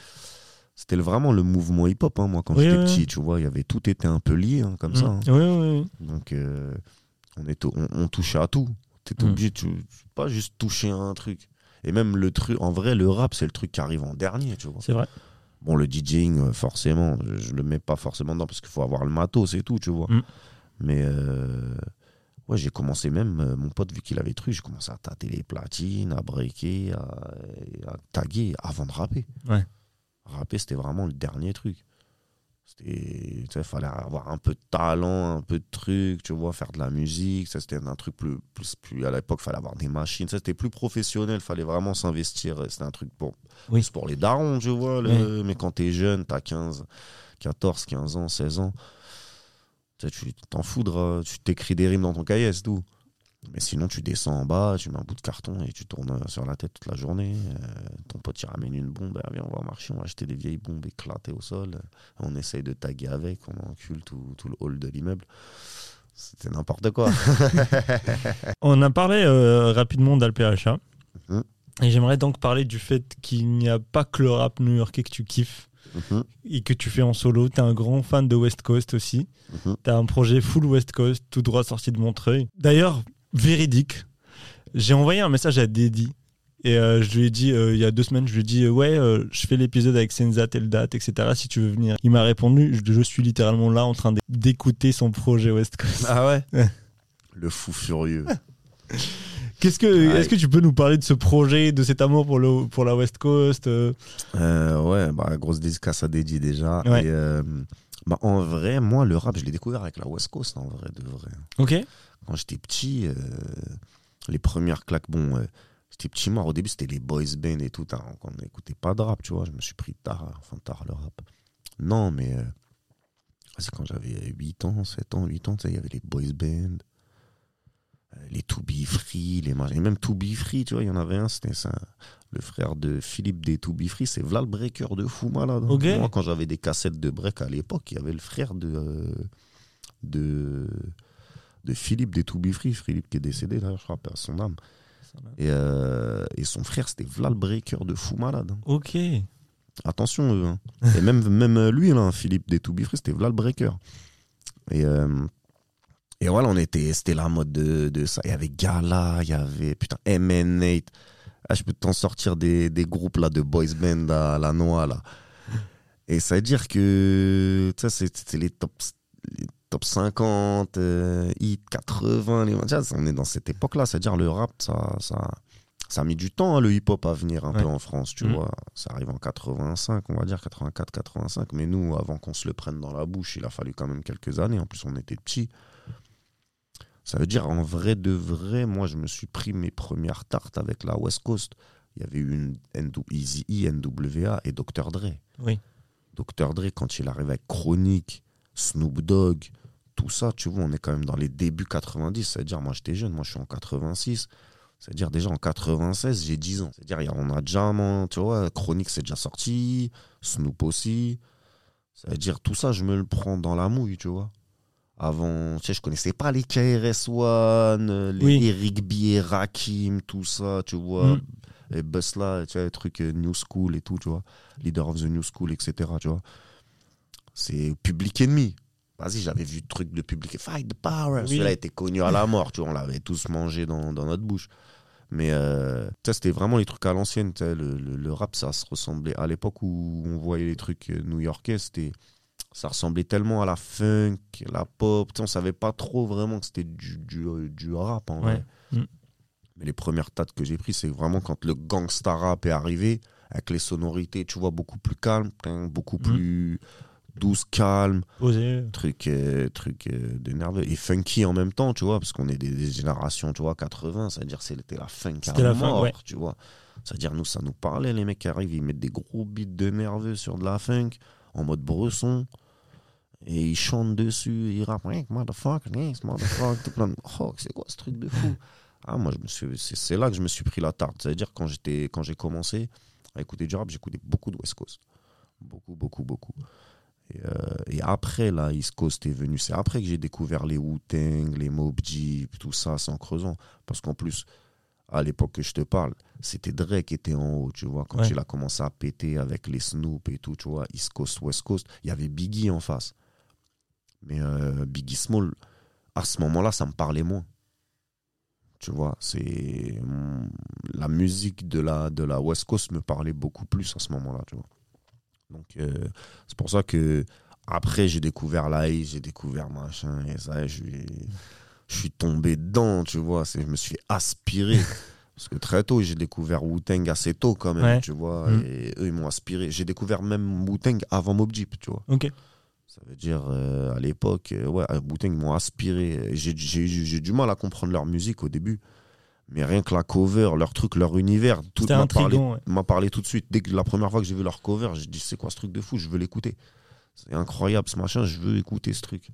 C'était vraiment le mouvement hip-hop, hein, moi, quand Oui, j'étais oui, petit, tu vois, il y avait tout était un peu lié, hein, comme ça. Mm. Oui, oui, oui. Donc, euh, on, est, on, on touchait à tout. T'es Mm. obligé, tu, tu- pas juste toucher à un truc. Et même le truc, en vrai, le rap, c'est le truc qui arrive en dernier, tu vois. C'est vrai. Bon, le DJing, euh, forcément, je, le mets pas forcément dedans parce qu'il faut avoir le matos et tout, tu vois. Mm. Mais, euh, ouais, j'ai commencé même, euh, mon pote, vu qu'il avait truc, j'ai commencé à tâter les platines, à breaker, à, à taguer avant de rapper. Ouais. Rapper, c'était vraiment le dernier truc. C'était, sais, fallait avoir un peu de talent, un peu de truc, tu vois, faire de la musique. Ça, c'était un truc plus, plus, plus à l'époque, fallait avoir des machines. Ça, c'était plus professionnel, fallait vraiment s'investir. C'était un truc pour, Oui. c'est pour les darons, tu vois. le- Mais quand t'es jeune, t'as 15, 14, 15 ans, 16 ans, tu t'en foudres, tu t'écris des rimes dans ton cahier, c'est tout. Mais sinon, tu descends en bas, tu mets un bout de carton et tu tournes euh, sur la tête toute la journée. Euh, ton pote, il ramène une bombe. Ah, viens, on va marcher, on va acheter des vieilles bombes éclatées au sol. On essaye de taguer avec, on encule tout, tout le hall de l'immeuble. C'était n'importe quoi. On a parlé euh, rapidement d'Alpha. Mhm. Et j'aimerais donc parler du fait qu'il n'y a pas que le rap new-yorkais que tu kiffes Mhm, et que tu fais en solo. T'es un grand fan de West Coast aussi. mhm. T'as un projet full West Coast, tout droit sorti de Montreuil. D'ailleurs, véridique, j'ai envoyé un message à Dedi. Et euh, je lui ai dit, euh, il y a deux semaines, je lui ai dit, euh, ouais, je fais l'épisode avec Senza, telle date, etc. Si tu veux venir. Il m'a répondu, je, je suis littéralement là en train d'écouter son projet West Coast. Ah ouais? Le fou furieux. Qu'est-ce que, Ouais. est-ce que tu peux nous parler de ce projet, de cet amour pour, le, pour la West Coast ouais, bah, grosse dédicace à Dédi déjà. Ouais. Et, bah, en vrai, moi, le rap, je l'ai découvert avec la West Coast, en vrai, de vrai. Ok. Quand j'étais petit, euh, les premières claques, bon, euh, j'étais petit, moi, au début, c'était les boys band et tout. hein, on n'écoutait pas de rap, tu vois. Je me suis pris tard, enfin, tard le rap. Non, mais euh, c'est quand j'avais 8 ans, 7 ans, 8 ans, tu sais, il y avait les boys band, euh, les To Be Free, les et même To Be Free, tu vois, il y en avait un, c'était ça. Le frère de Philippe des To Be Free, c'est Vlad Breaker de fou malade. hein. Moi, quand j'avais des cassettes de break à l'époque, il y avait le frère de, de, de Philippe des To Be Free, Philippe qui est décédé, d'ailleurs, je rappelle à son âme. Et, euh, et son frère, c'était Vlad Breaker de fou malade. hein. Ok. Attention, eux. hein. Et même, même lui, là, Philippe des To Be Free, c'était Vlad Breaker. Et, euh, et voilà, on était, c'était la mode de, de ça. Il y avait Gala, il y avait, putain, MN8. Ah, je peux t'en sortir des, des groupes, là, de boys band à la noix, là. Et ça veut dire que, c'est- c'était les top, les top 50, euh, hit 80, les, on est dans cette époque-là. C'est-à-dire le rap, ça, ça, ça a mis du temps, hein, le hip-hop, à venir un Ouais. peu en France, tu Mhm. vois. Ça arrive en 85, on va dire 84, 85. Mais nous, avant qu'on se le prenne dans la bouche, il a fallu quand même quelques années. En plus, on était petits. Ça veut dire, en vrai de vrai, moi, je me suis pris mes premières tartes avec la West Coast. Il y avait eu une Easy E, NWA et Dr. Dre. Oui. Dr. Dre, quand il arrive avec Chronique, Snoop Dogg, tout ça, tu vois, on est quand même dans les débuts 90. C'est-à-dire, moi, j'étais jeune, moi, je suis en 86. C'est-à-dire, déjà en 96, j'ai 10 ans. C'est-à-dire, on a déjà, tu vois, Chronique, c'est déjà sorti, Snoop aussi. Ça veut dire, tout ça, je me le prends dans la mouille, tu vois. Avant, tu sais, je connaissais pas les KRS-One, les Oui. Eric B, Rakim, tout ça, tu vois. Mm. Et Busla, tu vois, les trucs euh, New School et tout, tu vois. Leader of the New School, etc., tu vois. C'est Public Enemy. Vas-y, j'avais vu le truc de Public Fight the Power. Oui. Celui-là était connu à la mort, tu vois. On l'avait tous mangé dans, dans notre bouche. Mais euh, c'était vraiment les trucs à l'ancienne. Le, le- le rap, ça se ressemblait. À l'époque où on voyait les trucs euh, new-yorkais, c'était ça ressemblait tellement à la funk, la pop. On savait pas trop vraiment que c'était du, du, euh, du rap en vrai. Ouais. Mm. Mais les premières tâtes que j'ai prises, c'est vraiment quand le gangsta rap est arrivé, avec les sonorités, tu vois, beaucoup plus calmes, hein, beaucoup Mm. plus douce, calme, Posé. truc, euh, truc euh, de nerveux. Et funky en même temps, tu vois, parce qu'on est des, des générations, tu vois, 80, c'est-à-dire c'était la funk à C'était la mort, ouais. tu vois. C'est-à-dire, nous, ça nous parlait, les mecs qui arrivent, ils mettent des gros beats de nerveux sur de la funk, en mode bresson, et ils chantent dessus, ils rappent, motherfucker, motherfucker, tout plein de... Oh, c'est quoi ce truc de fou? Ah, moi, je me suis... c'est, c'est là que je me suis pris la tarte. C'est-à-dire, quand, j'étais, quand j'ai commencé à écouter du rap, j'écoutais beaucoup de West Coast. Beaucoup, beaucoup, beaucoup. Et, euh, et après, là, East Coast est venu. C'est après que j'ai découvert les Wu-Tang, les Mob Deep, tout ça, c'est en creusant. Parce qu'en plus, à l'époque que je te parle, c'était Dre qui était en haut, tu vois. Quand Ouais. il a commencé à péter avec les Snoop et tout, tu vois, East Coast, West Coast, il y avait Biggie en face. Mais euh, Biggie Small, à ce moment-là, ça me parlait moins. Tu vois, c'est hum, la musique de la de la West Coast me parlait beaucoup plus à ce moment-là, tu vois. Donc euh, c'est pour ça que après j'ai découvert l'AI, j'ai découvert machin et ça, je suis je suis tombé dedans, tu vois, je me suis aspiré parce que très tôt j'ai découvert Wu-Tang assez tôt quand même, Ouais. tu vois, Mm. et eux ils m'ont aspiré. J'ai découvert même Wu-Tang avant Mob Deep, tu vois. Ok. Ça veut dire, euh, à l'époque, euh, ouais, Wu-Tang m'ont aspiré. J'ai j'ai du mal à comprendre leur musique au début. Mais rien que la cover, leur truc, leur univers, tout m'a parlé, ouais. m'a parlé tout de suite. Dès que la première fois que j'ai vu leur cover, j'ai dit, c'est quoi ce truc de fou? Je veux l'écouter. C'est incroyable ce machin, je veux écouter ce truc.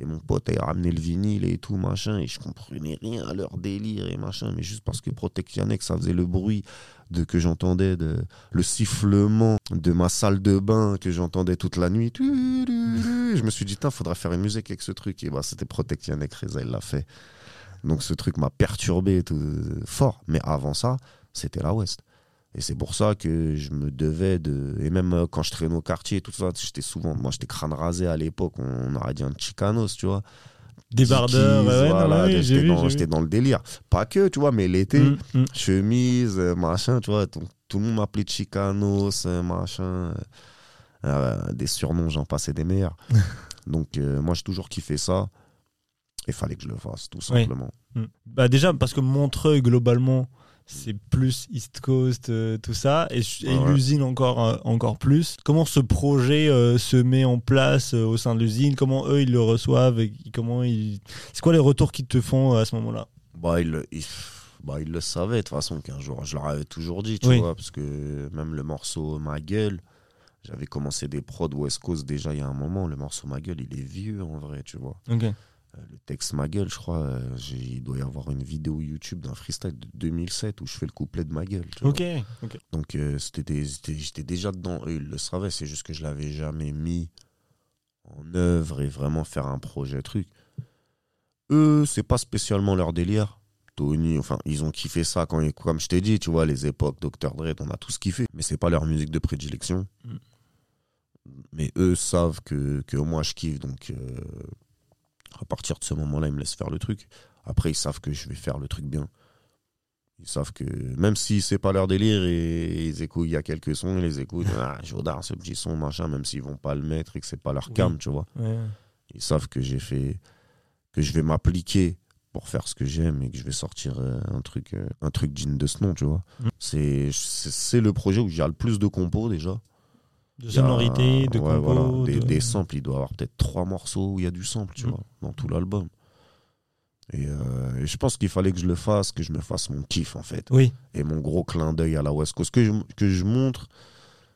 Et mon pote a ramené le vinyle et tout, machin, et je comprenais rien à leur délire et machin, mais juste parce que Protection X, ça faisait le bruit de que j'entendais, de, le sifflement de ma salle de bain que j'entendais toute la nuit. Je me suis dit, il faudrait faire une musique avec ce truc. Et bah, c'était Protection X, Reza, il l'a fait. Donc ce truc m'a perturbé tout, fort. Mais avant ça, c'était la West. Et c'est pour ça que je me devais de. Et même euh, quand je traînais au quartier, tout ça, j'étais souvent. Moi, j'étais crâne rasé à l'époque. On aurait dit un Chicanos, tu vois. Débardeur. Ouais, voilà, oui, j'étais dans, j'étais le délire. Pas que, tu vois, mais l'été, Mm, mm. chemise, euh, machin, tu vois. Tout, tout le monde m'appelait Chicanos, euh, machin. euh, des surnoms, j'en passais des meilleurs. Donc, euh, moi, j'ai toujours kiffé ça. Il fallait que je le fasse, tout Oui. simplement. Mm. Bah déjà parce que Montreuil globalement c'est plus East Coast euh, tout ça et, et Ouais, ouais. l'usine encore euh, encore plus. Comment ce projet euh, se met en place au sein de l'usine? Comment eux ils le reçoivent et comment ils C'est quoi les retours qu'ils te font à ce moment-là? Bah, ils bah, ils le savaient de toute façon qu'un jour, je leur avais toujours dit, tu Oui. vois, parce que même le morceau Ma gueule, j'avais commencé des prods West Coast déjà il y a un moment. Le morceau Ma gueule, il est vieux en vrai, tu vois. Ok. Euh, Le texte Ma gueule, je crois, euh, il doit y avoir une vidéo YouTube d'un freestyle de 2007 où je fais le couplet de Ma gueule. tu vois. Ok. ok. Donc euh, c'était j'étais déjà dedans, eux ils le savaient, c'est juste que je l'avais jamais mis en œuvre et vraiment faire un projet truc. Eux, c'est pas spécialement leur délire. Tony, enfin, ils ont kiffé ça quand, comme je t'ai dit, tu vois, les époques Dr. Dre, on a tous kiffé, mais c'est pas leur musique de prédilection. Mm. Mais eux savent que, que moi je kiffe, donc euh, à partir de ce moment-là, ils me laissent faire le truc. Après, ils savent que je vais faire le truc bien. Ils savent que même si c'est pas leur délire et ils écoutent, il y a quelques sons, ils les écoutent. Ah, Jodar, ce petit son, machin, même s'ils vont pas le mettre et que c'est pas leur Oui. cam, tu vois. Ouais. Ils savent que j'ai fait, que je vais m'appliquer pour faire ce que j'aime et que je vais sortir euh, un truc, euh, un truc digne de ce nom, tu vois. Mm. C'est, c'est c'est le projet où j'ai le plus de compos déjà. De sonorité, de ouais, compo, voilà, des, de- des samples. Il doit y avoir peut-être trois morceaux où il y a du sample, tu Mm. vois, dans tout l'album. Et, euh, et je pense qu'il fallait que je le fasse, que je me fasse mon kiff, en fait. Oui. Et mon gros clin d'œil à la West Coast. Que je, que je montre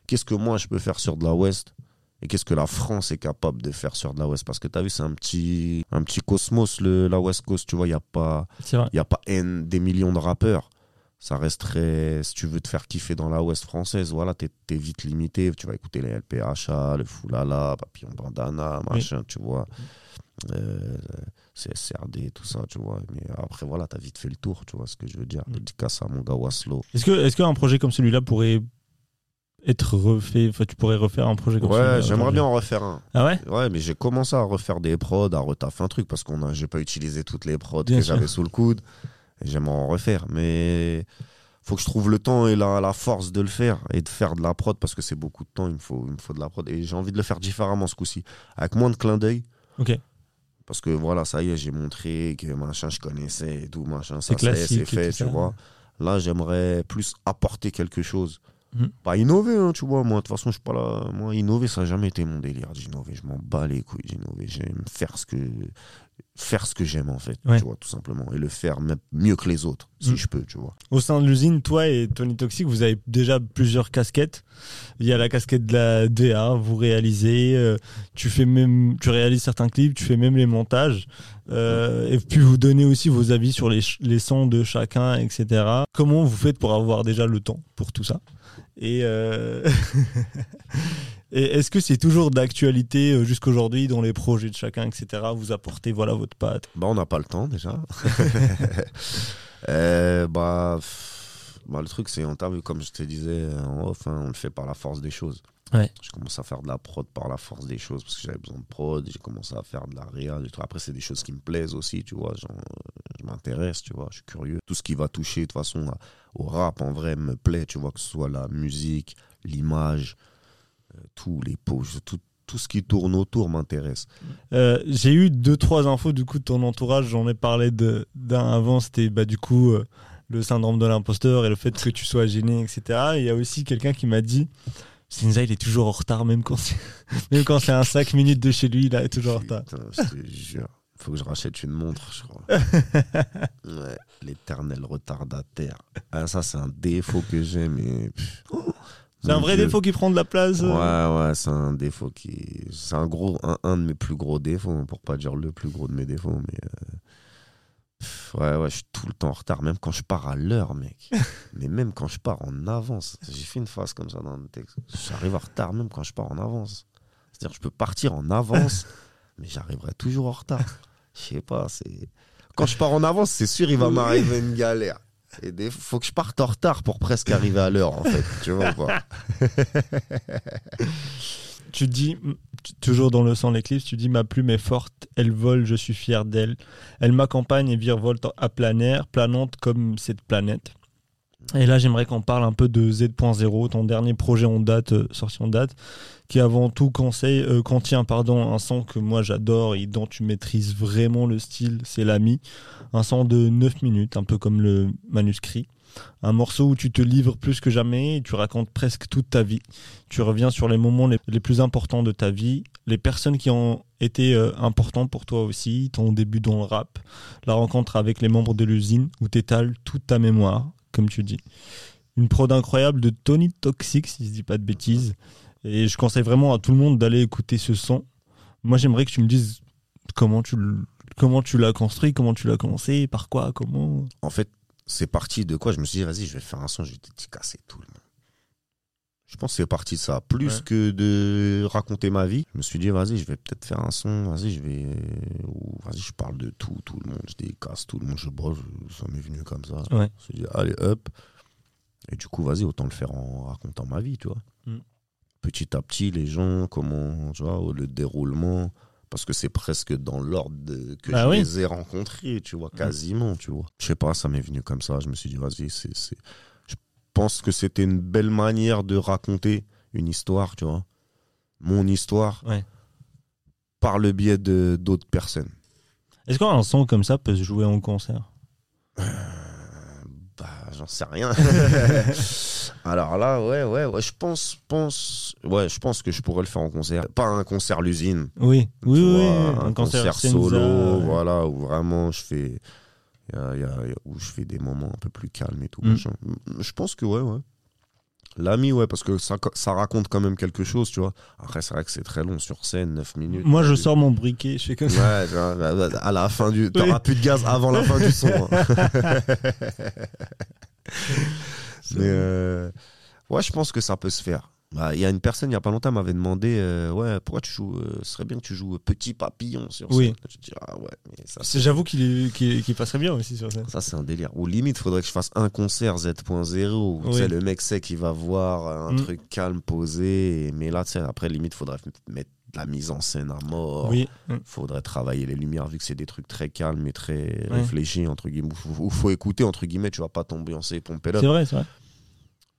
qu'est-ce que moi je peux faire sur de la West et qu'est-ce que la France est capable de faire sur de la West. Parce que tu as vu, c'est un petit, un petit cosmos, le, la West Coast. Tu vois, il n'y a pas, y a pas N, des millions de rappeurs. Ça resterait, si tu veux te faire kiffer dans la Ouest française, voilà, t'es es vite limité. Tu vas écouter les LPHA, le Foulala, Papillon Bandana, machin, tu vois. euh, CSRD, tout ça, tu vois. Mais après, voilà, t'as vite fait le tour, tu vois ce que je veux dire. Mm. Dédicace à mon gars Waslo. Est-ce que qu'un projet comme celui-là pourrait être refait Enfin, tu pourrais refaire un projet comme celui-là Ouais, j'aimerais bien en refaire un. Ah ouais? Ouais, mais j'ai commencé à refaire des prods, à retaffer un truc parce qu'on a, j'ai pas utilisé toutes les prods Bien que j'avais sous le coude. J'aimerais en refaire, mais faut que je trouve le temps et la, la force de le faire et de faire de la prod parce que c'est beaucoup de temps. Il me faut, il me faut de la prod et j'ai envie de le faire différemment ce coup-ci, avec moins de clin d'œil. Ok. Parce que voilà, ça y est, j'ai montré que machin, je connaissais et tout, machin, ça C'est fait, tu vois. Là, j'aimerais plus apporter quelque chose. Mhm. Pas innover, hein, tu vois. Moi, de toute façon, je suis pas là. Moi, innover, ça n'a jamais été mon délire d'innover. Je m'en bats les couilles d'innover. J'aime faire ce que faire ce que j'aime, en fait, Ouais. tu vois, tout simplement. Et le faire même mieux que les autres, si Mhm. je peux, tu vois. Au sein de l'usine, toi et Tony Toxic, vous avez déjà plusieurs casquettes. Il y a la casquette de la DA, vous réalisez, euh, tu fais même, tu réalises certains clips, tu fais même les montages, euh, et puis vous donnez aussi vos avis sur les, les sons de chacun, etc. Comment vous faites pour avoir déjà le temps pour tout ça? Et, euh, et est-ce que c'est toujours d'actualité euh, jusqu'aujourd'hui dans les projets de chacun, etc. Vous apportez voilà votre patte? Bah, on n'a pas le temps, déjà. Euh, bah, bah, le truc, c'est en termes, comme je te disais en off, hein, on le fait par la force des choses. Ouais. Je commence à faire de la prod par la force des choses parce que j'avais besoin de prod. J'ai commencé à faire de la réa. Après, c'est des choses qui me plaisent aussi, tu vois. Genre, euh, je m'intéresse, tu vois. Je suis curieux. Tout ce qui va toucher, de toute façon, au rap, en vrai, me plaît, tu vois. Que ce soit la musique, l'image, euh, tous les posts, tout, tout ce qui tourne autour m'intéresse. Euh, j'ai eu deux trois infos du coup de ton entourage. J'en ai parlé d'un avant. C'était bah du coup euh, le syndrome de l'imposteur et le fait que tu sois gêné, etc. Et Il y a aussi quelqu'un qui m'a dit. Sinza, il est toujours en retard, même quand c'est, même quand c'est un 5 minutes de chez lui, il est toujours en retard. Je te jure. Faut que je rachète une montre, je crois. ouais, l'éternel retardataire. Ah, ça, c'est un défaut que j'ai, mais. C'est un vrai Dieu. défaut qui prend de la place. euh. Ouais, ouais, c'est un défaut qui. C'est un gros. Un, un de mes plus gros défauts, pour pas dire le plus gros de mes défauts, mais. euh, Ouais, ouais, je suis tout le temps en retard, même quand je pars à l'heure, mec. mais même quand je pars en avance. J'ai fait une phrase comme ça dans le texte. J'arrive en retard même quand je pars en avance. C'est-à-dire, je peux partir en avance, mais j'arriverai toujours en retard. Je sais pas, c'est. Quand je pars en avance, c'est sûr, il va m'arriver une galère. Et des... faut que je parte en retard pour presque arriver à l'heure, en fait. Tu vois ou pas? Tu dis, toujours dans le sang l'éclipse, tu dis ma plume est forte, elle vole, je suis fier d'elle. Elle m'accompagne et virevolte à plein air, planante comme cette planète. Et là, j'aimerais qu'on parle un peu de Z.0, ton dernier projet en date, euh, sorti en date, qui avant tout euh, contient pardon, un son que moi j'adore et dont tu maîtrises vraiment le style, c'est l'ami. Un son de 9 minutes, un peu comme le manuscrit. Un morceau où tu te livres plus que jamais tu racontes presque toute ta vie. Tu reviens sur les moments les, plus importants de ta vie, les personnes qui ont été euh, importantes pour toi aussi, ton début dans le rap, la rencontre avec les membres de l'usine où t'étales toute ta mémoire, comme tu dis. Une prod incroyable de Tony Toxic, si je dis pas de bêtises. Et je conseille vraiment à tout le monde d'aller écouter ce son. Moi, j'aimerais que tu me dises comment tu comment tu l'as construit, comment tu l'as commencé, par quoi, comment. En fait, c'est parti de quoi? Je me suis dit, vas-y, je vais faire un son, je vais dédicacer tout le monde. Je pense que c'est parti de ça. Plus Ouais. que de raconter ma vie, je me suis dit, vas-y, je vais peut-être faire un son, vas-y, je vais. vas-y, je parle de tout, tout le monde, je dédicace tout le monde, je bosse, ça m'est venu comme ça. Ouais. Je me suis dit, allez, hop. Et du coup, vas-y, autant le faire en racontant ma vie, tu vois. Mm. Petit à petit, les gens, comment, tu vois, le déroulement. Parce que c'est presque dans l'ordre que Bah je oui. les ai rencontrés, tu vois, quasiment, tu vois. Je sais pas, ça m'est venu comme ça. Je me suis dit, vas-y, c'est. Je pense que c'était une belle manière de raconter une histoire, tu vois. Mon histoire. Ouais. Par le biais de d'autres personnes. Est-ce qu'un son comme ça peut se jouer en concert? Bah, j'en sais rien. Alors là, ouais, ouais, ouais, je pense, pense, ouais, je pense que je pourrais le faire en concert. Pas un concert l'usine. Oui, oui, tu oui, vois, un, concert, solo, voilà, où vraiment je fais, y a- y a- y a- où je fais des moments un peu plus calmes et tout. Mm. Je pense que ouais, ouais. L'ami, ouais, parce que ça, ça raconte quand même quelque chose, tu vois. Après, c'est vrai que c'est très long sur scène, 9 minutes. Moi, je sors mon briquet, je fais comme ça. Ouais, tu vois, bah, bah, à la fin du. T'auras plus de gaz avant la fin du son. hein. Mais euh, ouais, je pense que ça peut se faire. Bah, Il y a une personne, il y a pas longtemps, m'avait demandé euh, Ouais, pourquoi tu joues euh, Ce serait bien que tu joues Petit Papillon sur Oui. scène. Je dis Ah ouais, mais ça, C'est- J'avoue qu'il est- qu'il qu'il passerait bien aussi sur scène. ça c'est un délire. Ou limite, faudrait que je fasse un concert Z.0 où tu Oui. sais, le mec sait qu'il va voir un Mm. truc calme, posé. Mais là, tu sais, après, limite, faudrait mettre de la mise en scène à mort. Oui. Mm. Faudrait travailler les lumières vu que c'est des trucs très calmes et très Ouais. réfléchis, entre guillemets. Où faut, faut écouter, entre guillemets, tu vas pas t'ambiancer et pomper là. C'est vrai, c'est vrai.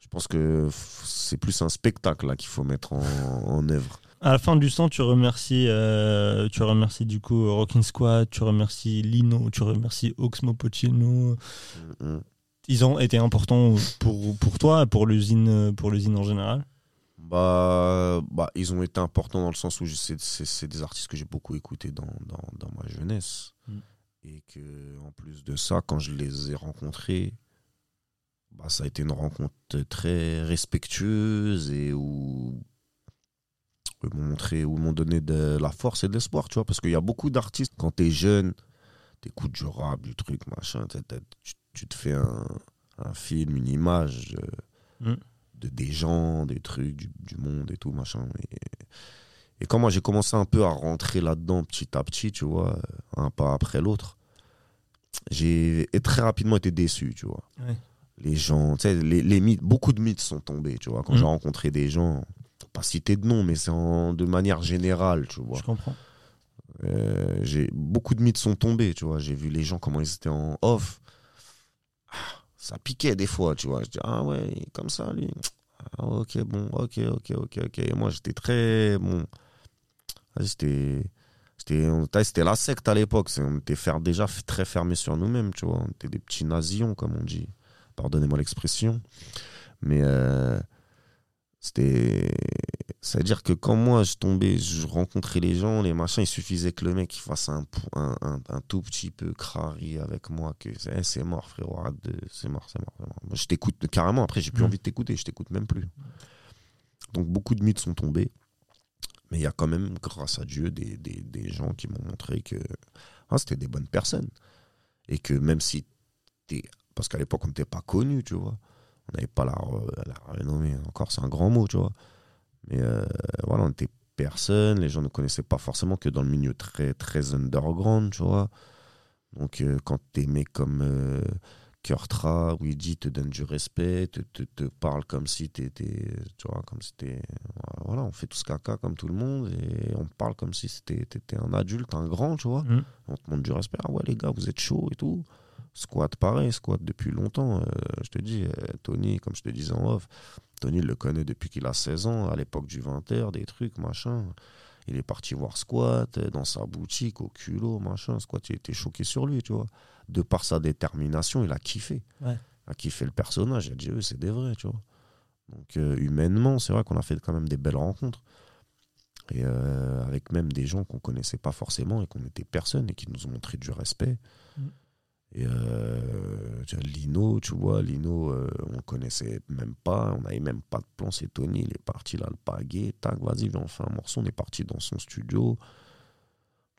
Je pense que c'est plus un spectacle qu'il faut mettre en, en œuvre. À la fin du sang, tu remercies, euh, tu remercies du coup Rockin' Squad, tu remercies Lino, tu remercies Oxmo Puccino. Mm, mm. Ils ont été importants pour, pour toi, pour l'usine, pour l'usine en général? Bah, bah, ils ont été importants dans le sens où c'est, des artistes que j'ai beaucoup écoutés dans, dans, dans ma jeunesse. Mm. Et que, en plus de ça, quand je les ai rencontrés, bah, ça a été une rencontre très respectueuse et où ils m'ont montré, où ils m'ont donné de la force et de l'espoir, tu vois. Parce qu'il y a beaucoup d'artistes, quand t'es jeune, t'écoutes du rap, du truc, machin, tu, tu te fais un, un film, une image. euh, Mm. de des gens, des trucs, du, du monde et tout, machin. Et, et quand moi j'ai commencé un peu à rentrer là-dedans petit à petit, tu vois, un pas après l'autre, j'ai très rapidement été déçu, tu vois. Ouais. Les gens, tu sais, les, les mythes, beaucoup de mythes sont tombés, tu vois. Quand Mhm. j'ai rencontré des gens, pas citer de nom, mais c'est en- de manière générale, tu vois. Je comprends. Euh, j'ai beaucoup de mythes sont tombés, tu vois. J'ai vu les gens comment ils étaient en off. Ah, Ça piquait des fois, tu vois. Je dis ah ouais, comme ça lui. Ah, ok bon, ok ok ok ok. Et moi j'étais très bon. Vas-y, C'était la secte à l'époque. On était déjà très fermés sur nous-mêmes, tu vois. On était des petits nasillons comme on dit. Pardonnez-moi l'expression, mais euh, c'était c'est à dire que quand moi je tombais je rencontrais les gens les machins il suffisait que le mec il fasse un, pou- un, un, un tout petit peu crari avec moi que c'est eh, c'est mort frérot c'est mort c'est mort, je t'écoute carrément après j'ai plus Mm. envie de t'écouter je t'écoute même plus. Donc beaucoup de mythes sont tombés mais il y a quand même grâce à Dieu des, des, des gens qui m'ont montré que ah, c'était des bonnes personnes. Et que même si t'es parce qu'à l'époque on n'était pas connus tu vois. On n'avait pas la, re- la renommée encore c'est un grand mot tu vois. Mais euh, voilà on était personne les gens ne connaissaient pas forcément que dans le milieu très très underground tu vois. Donc euh, quand des mecs comme euh, Kurtra Ouija te donnent du respect te, te, te parlent comme si t'étais tu vois comme si t'étais voilà on fait tout ce caca comme tout le monde et on parle comme si t'étais un adulte un grand tu vois. Mm. on te montre du respect. Ah ouais les gars vous êtes chaud et tout squat pareil squat depuis longtemps euh, je te dis euh, Tony comme je te disais en off Tony le connaît depuis qu'il a 16 ans à l'époque du 20h des trucs machin. Il est parti voir squat euh, dans sa boutique au culot machin. Squat il était choqué sur lui tu vois. De par sa détermination il a kiffé. Ouais. il a kiffé le personnage il a dit eux c'est des vrais tu vois. Donc euh, humainement c'est vrai qu'on a fait quand même des belles rencontres. Et avec même des gens qu'on connaissait pas forcément et qu'on était personne et qui nous ont montré du respect. Mm. Et euh, tu vois, Lino, tu vois, Lino, euh, on connaissait même pas, on n'avait même pas de plan. C'est Tony, il est parti là, le paguet, tac, vas-y, viens, on fait un morceau. On est parti dans son studio.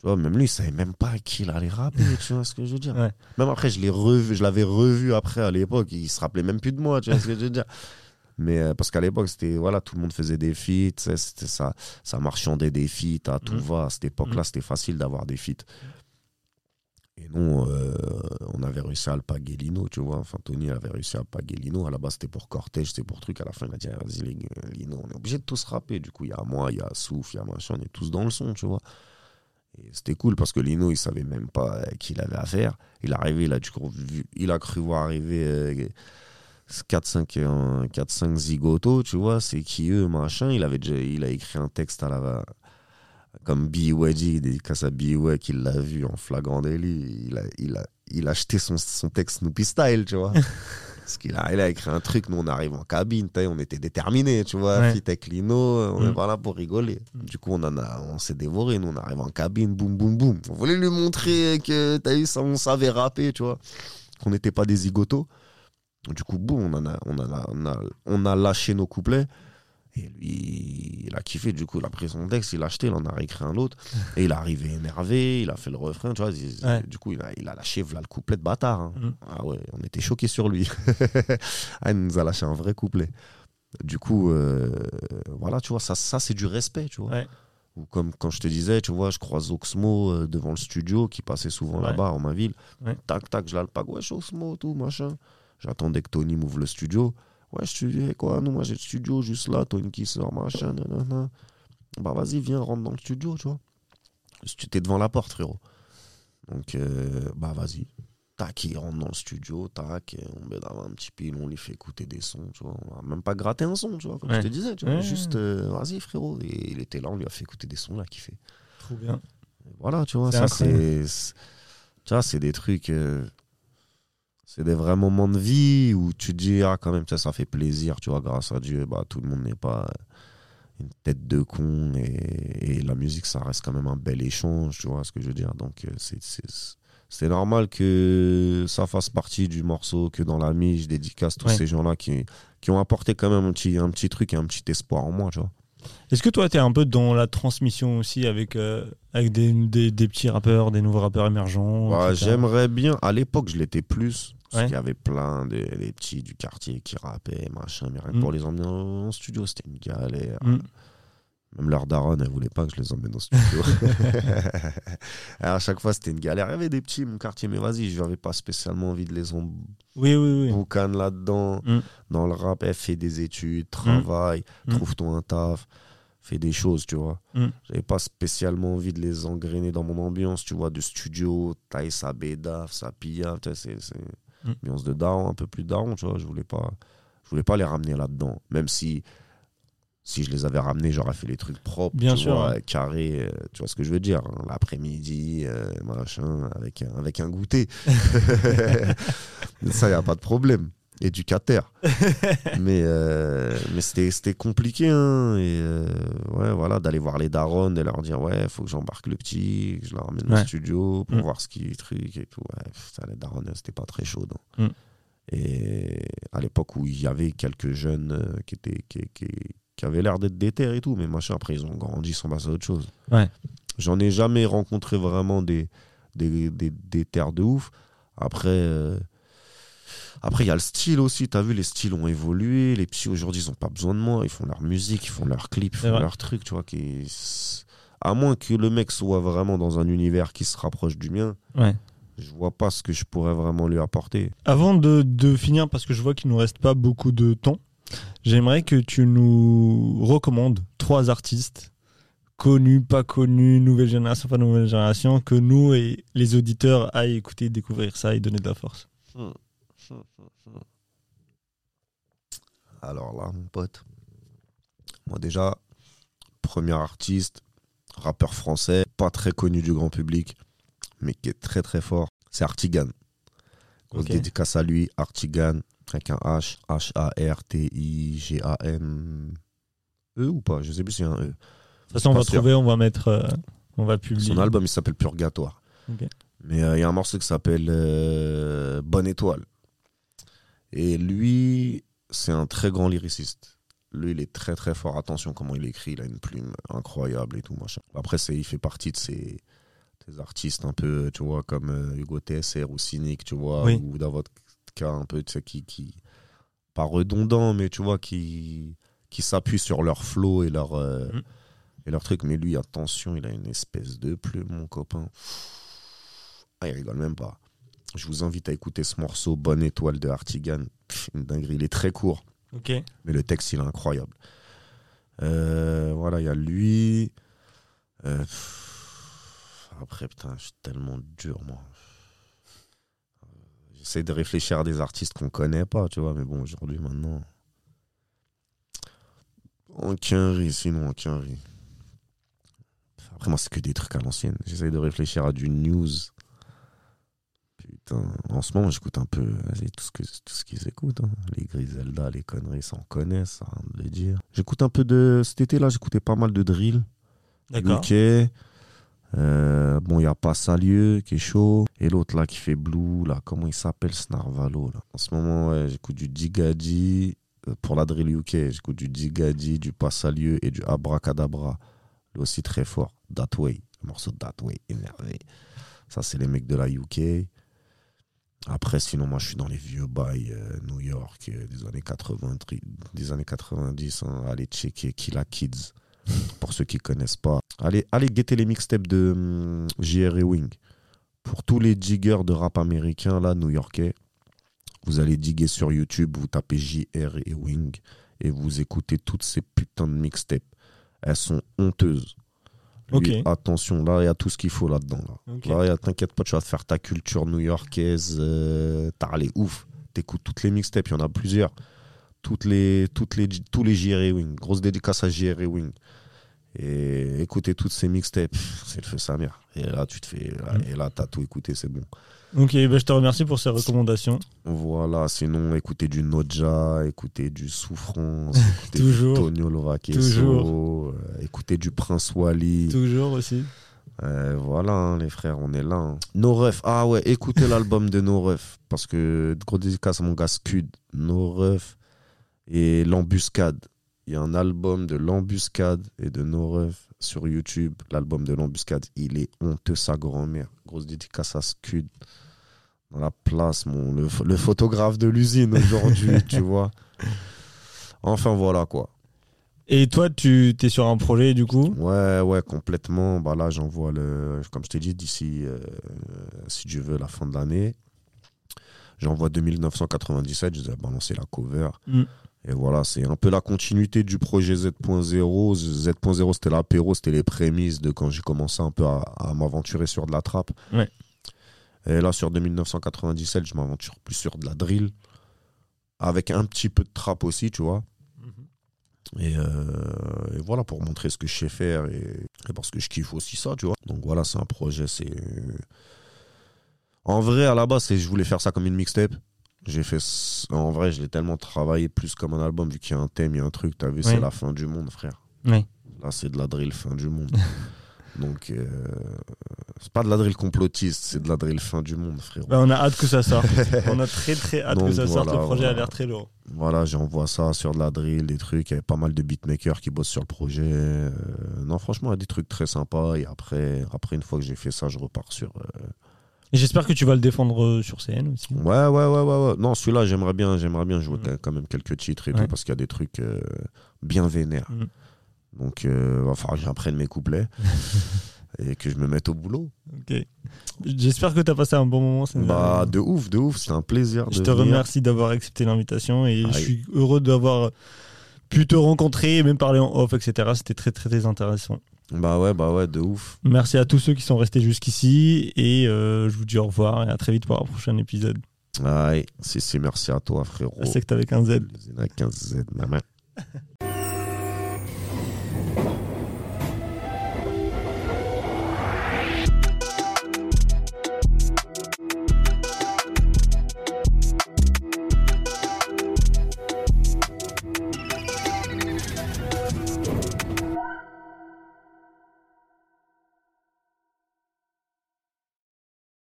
Tu vois, même lui, il savait même pas à qui il allait rapper, tu vois ce que je veux dire. Ouais. Même après, je l'ai revu, je l'avais revu après à l'époque, il se rappelait même plus de moi, tu vois ce que je veux dire. Mais euh, parce qu'à l'époque, c'était voilà, tout le monde faisait des feats, c'était ça, ça marchandait des feats à tout Mhm. va. À cette époque-là, c'était facile d'avoir des feats. Et non, euh, on avait réussi à le paguer Lino, tu vois. Enfin, Tony avait réussi à paguer Lino. À la base, c'était pour Cortège, c'était pour truc. À la fin, il a dit, Ah, vas-y, Lino, on est obligé de tous rapper. Du coup, il y a moi, il y a Souf, il y a machin, on est tous dans le son, tu vois. Et c'était cool parce que Lino, il savait même pas euh, qui il avait à faire. Il est arrivé, a, du coup, il a cru voir arriver euh, 4-5 euh, 4-5 zigotos, tu vois. C'est qui eux, machin. Il avait déjà, il a écrit un texte à la, comme B.Y.G. dédicace à B.Y. qu'il l'a vu en flagrant délit. Il a, il a, il a acheté son, son texte Snoopy Style, tu vois. Parce qu'il a, il a écrit un truc, nous on arrive en cabine, on était déterminés, tu vois. Ouais. Fit avec Lino, on est Mm. pas là pour rigoler. Du coup, on en a, on s'est dévoré, nous on arrive en cabine, boum, boum, boum. On voulait lui montrer que, t'as eu ça, on savait rapper, tu vois. Qu'on n'était pas des zigotos. Du coup, boum, on, en a, on, a, on, a, on a lâché nos couplets. Et lui, il a kiffé. Du coup, il a pris son texte, il l'a acheté, il en a réécrit un autre. Et il est arrivé énervé, il a fait le refrain, tu vois. il- Ouais. Du coup, il a, il a lâché voilà, le couplet de bâtard. hein. Mhm. Ah ouais, on était choqués sur lui. ah, il nous a lâché un vrai couplet. Du coup, euh, voilà, tu vois, ça, ça c'est du respect, tu vois. Ouais. Ou comme quand je te disais, tu vois, je croise Oxmo euh, devant le studio qui passait souvent Ouais. là-bas en ma ville. Tac, tac, je l'alpague, wesh, Oxmo, tout, machin. J'attendais que Tony m'ouvre le studio. Ouais, je te dis, quoi, nous, moi j'ai le studio juste là, Tony qui sort, machin, nanana. Bah vas-y, viens, rentre dans le studio, tu vois. Tu t'es devant la porte, frérot. Donc, euh, bah vas-y. Tac, il rentre dans le studio, tac, on met dans un petit pile, on lui fait écouter des sons, tu vois. On va même pas gratter un son, tu vois, comme Ouais. je te disais, tu vois. Ouais. Juste, euh, vas-y, frérot. Et il était là, on lui a fait écouter des sons, là, fait. Trop bien. Voilà, tu vois, C'est ça c'est- Tu vois, c'est des trucs. euh, c'est des vrais moments de vie où tu te dis, ah, quand même, sais, ça fait plaisir, tu vois, grâce à Dieu, bah, tout le monde n'est pas une tête de con et, et la musique, ça reste quand même un bel échange, tu vois ce que je veux dire. Donc, euh, c'est. c'est- c'est normal que ça fasse partie du morceau, que dans la mie, je dédicace tous Ouais. ces gens-là qui, qui ont apporté quand même un petit, un petit truc et un petit espoir en moi, tu vois. Est-ce que toi, tu es un peu dans la transmission aussi avec, euh, avec des, des, des petits rappeurs, des nouveaux rappeurs émergents etc. J'aimerais bien. À l'époque, je l'étais plus. Parce Ouais. qu'il y avait plein de des petits du quartier qui rappaient, machin. Mais rien que Mm. pour les emmener en studio, c'était une galère. Mm. Même leur daronne, elle voulait pas que je les emmène au studio. Alors, à chaque fois, c'était une galère. Il y avait des petits, mon quartier, mais vas-y, je n'avais pas spécialement envie de les Oui, oui, oui. emboucaner là-dedans. Mm. Dans le rap, elle fait des études, travaille, Mm. trouve-toi un taf, fais des choses, tu vois. Mm. J'avais pas spécialement envie de les engrainer dans mon ambiance, tu vois, de studio, taille sa bédaf, sa pilla, tu sais, c'est Mm. ambiance de daron, un peu plus daron, tu vois. Je voulais pas, je voulais pas les ramener là-dedans, même si si je les avais ramenés, j'aurais fait les trucs propres, Bien tu sûr, vois, ouais. carrés, euh, tu vois ce que je veux dire, hein, l'après-midi, euh, machin, avec un, avec un goûter. Ça, y a pas de problème. Éducateur. mais euh, mais c'était compliqué, hein, et ouais, voilà, d'aller voir les darons, de leur dire, ouais, faut que j'embarque le petit, que je le ramène Ouais. au studio pour Mm. voir ce qui truc et tout. Ouais, putain, les darons, c'était pas très chaud. Mm. Et à l'époque où il y avait quelques jeunes qui étaient qui, qui, qui avaient l'air d'être déter et tout, mais machin, après ils ont grandi, ils sont passés à autre chose. Ouais. J'en ai jamais rencontré vraiment des, des, des, des terres de ouf. Après, euh, après il y a le style aussi. T'as vu, les styles ont évolué. Les petits aujourd'hui, ils ont pas besoin de moi. Ils font leur musique, ils font leurs clips, ils font vrai. leurs trucs, tu vois. Qui... À moins que le mec soit vraiment dans un univers qui se rapproche du mien, Ouais. je vois pas ce que je pourrais vraiment lui apporter. Avant de, de finir, parce que je vois qu'il nous reste pas beaucoup de temps, j'aimerais que tu nous recommandes trois artistes connus, pas connus, nouvelle génération, pas nouvelle génération, que nous et les auditeurs aillent écouter, découvrir ça et donner de la force. Alors là, mon pote, moi déjà, premier artiste, rappeur français, pas très connu du grand public, mais qui est très très fort, c'est Artigan. Grosse Ok. dédicace à lui, Artigan, avec un H, H-A-R-T-I-G-A-N. E ou pas? Je sais plus s'il y a un E. De toute façon, on va sûr. trouver, on va mettre, euh, on va publier. Son album, il s'appelle Purgatoire. Mais euh, il y a un morceau qui s'appelle euh, Bonne Étoile. Et lui, c'est un très grand lyriciste. Lui, il est très très fort. Attention comment il écrit. Il a une plume incroyable et tout machin. Après, il fait partie de ces, ces artistes un peu, tu vois, comme Hugo TSR ou Cynic, tu vois, Oui. ou dans un peu, tu sais, qui, qui, pas redondant, mais tu vois, qui, qui s'appuient sur leur flow et leur, euh, Mm. et leur truc. Mais lui, attention, il a une espèce de plume, mon copain. Ah, il rigole même pas. Je vous invite à écouter ce morceau Bonne étoile de Artigan. Pff, Une dinguerie. Il est très court, Ok. mais le texte, il est incroyable. Euh, voilà, il y a lui. Euh, après, putain, je suis tellement dur, moi. J'essaie de réfléchir à des artistes qu'on connaît pas, tu vois, mais bon, aujourd'hui, maintenant. Aucun riz, sinon aucun riz. Après, moi, c'est que des trucs à l'ancienne. J'essaie de réfléchir à du news. Putain, en ce moment, j'écoute un peu tout ce que tout ce qu'ils écoutent. hein. Les Griselda, les conneries, ça en connaît, ça, rien de le dire. J'écoute un peu de. Cet été-là, j'écoutais pas mal de drill. D'accord. Euh, bon, il y a pas Salieu qui est chaud. Et l'autre là qui fait Blue, là, comment il s'appelle Snarvalo là? En ce moment, j'écoute du Digadi euh, pour la drill UK. J'écoute du Digadi, du Passalieu et du Abracadabra. Lui aussi très fort. That Way, le morceau That Way, énervé. Ça, c'est les mecs de la UK. Après, sinon, moi, je suis dans les vieux bails euh, New York des années 80, tri- des années 90. hein. Allez checker Killa Kids, pour ceux qui connaissent pas. Allez, allez guetter les mixtapes de hum, JR et Wing. Pour tous les diggers de rap américain, là, new-yorkais, vous allez diguer sur YouTube, vous tapez JR et Wing et vous écoutez toutes ces putains de mixtapes. Elles sont honteuses. Lui, attention, là, il y a tout ce qu'il faut là-dedans. Là. Là, t'inquiète pas, tu vas te faire ta culture new-yorkaise. Euh, T'as les ouf. T'écoutes toutes les mixtapes, il y en a plusieurs. Toutes les, toutes les, tous les JR Wing. Grosse dédicace à JR Wing. Et écouter toutes ces mixtapes, c'est le feu sa mère. Et là, tu te fais. Mm. Et là, t'as tout écouté, c'est bon. Ok, bah, je te remercie pour ces recommandations. Voilà, sinon, écouter du Noja, écouter du Souffrance, écouter Toujours. du Tonio Lovaqueso, Toujours. euh, écouter du Prince Wally. Toujours aussi. Euh, voilà, hein, les frères, on est là. hein. No Ref, ah ouais, écoutez l'album de No Ref. Parce que, gros dédicace à mon gars Scud, No Ref et L'Embuscade. Il y a un album de L'Embuscade et de No Ref sur YouTube. L'album de L'Embuscade, il est honteux, sa grand-mère. Grosse dédicace à Scud. Dans la place, mon, le, le photographe de l'usine aujourd'hui, tu vois. Enfin, voilà quoi. Et toi, tu es sur un projet du coup? Ouais, ouais, complètement. Bah là, j'envoie le. Comme je t'ai dit, d'ici, euh, si Dieu veut, la fin de l'année. J'envoie 2997, je vous ai balancé la cover. Mm. Et voilà, c'est un peu la continuité du projet Z.0. Z.0, c'était l'apéro, c'était les prémices de quand j'ai commencé un peu à, à m'aventurer sur de la trappe. Ouais. Et là, sur 2997, je m'aventure plus sur de la drill. Avec un petit peu de trap aussi, tu vois. Et, euh, et voilà, pour montrer ce que je sais faire et, et parce que je kiffe aussi ça, tu vois. Donc voilà, c'est un projet, c'est. En vrai, à la base, je voulais faire ça comme une mixtape. J'ai fait. En vrai, je l'ai tellement travaillé plus comme un album, vu qu'il y a un thème, il y a un truc, t'as vu, Ouais. c'est la fin du monde, frère. Ouais. Là, c'est de la drill fin du monde. Donc, euh, c'est pas de la drill complotiste, c'est de la drill fin du monde, frère. Bah, on a hâte que ça sorte. on a très très hâte Donc, que ça sorte. Le projet a l'air très lourd. Voilà, j'envoie ça sur de la drill, des trucs. Il y avait pas mal de beatmakers qui bossent sur le projet. Euh, non, franchement, il y a des trucs très sympas. Et après, après une fois que j'ai fait ça, je repars sur. euh, j'espère que tu vas le défendre euh, sur scène aussi. Ouais, ouais, ouais, ouais, ouais. Non, celui-là, j'aimerais bien, j'aimerais bien jouer Mm. quand même quelques titres et Ouais. tout parce qu'il y a des trucs euh, bien vénères. Mm. Donc, euh, va falloir que j'apprenne mes couplets et que je me mette au boulot. Ok. J'espère que tu as passé un bon moment. Bah, de ouf, de ouf. C'est un plaisir. je de te venir. remercie d'avoir accepté l'invitation et je suis heureux d'avoir pu te rencontrer et même parler en off, etc. C'était très très très intéressant. Bah ouais, bah ouais, de ouf. Merci à tous ceux qui sont restés jusqu'ici et euh, je vous dis au revoir et à très vite pour un prochain épisode. Ouais, c'est, c'est merci à toi, frérot. C'est que avec un Z. Les 15 Z, maman.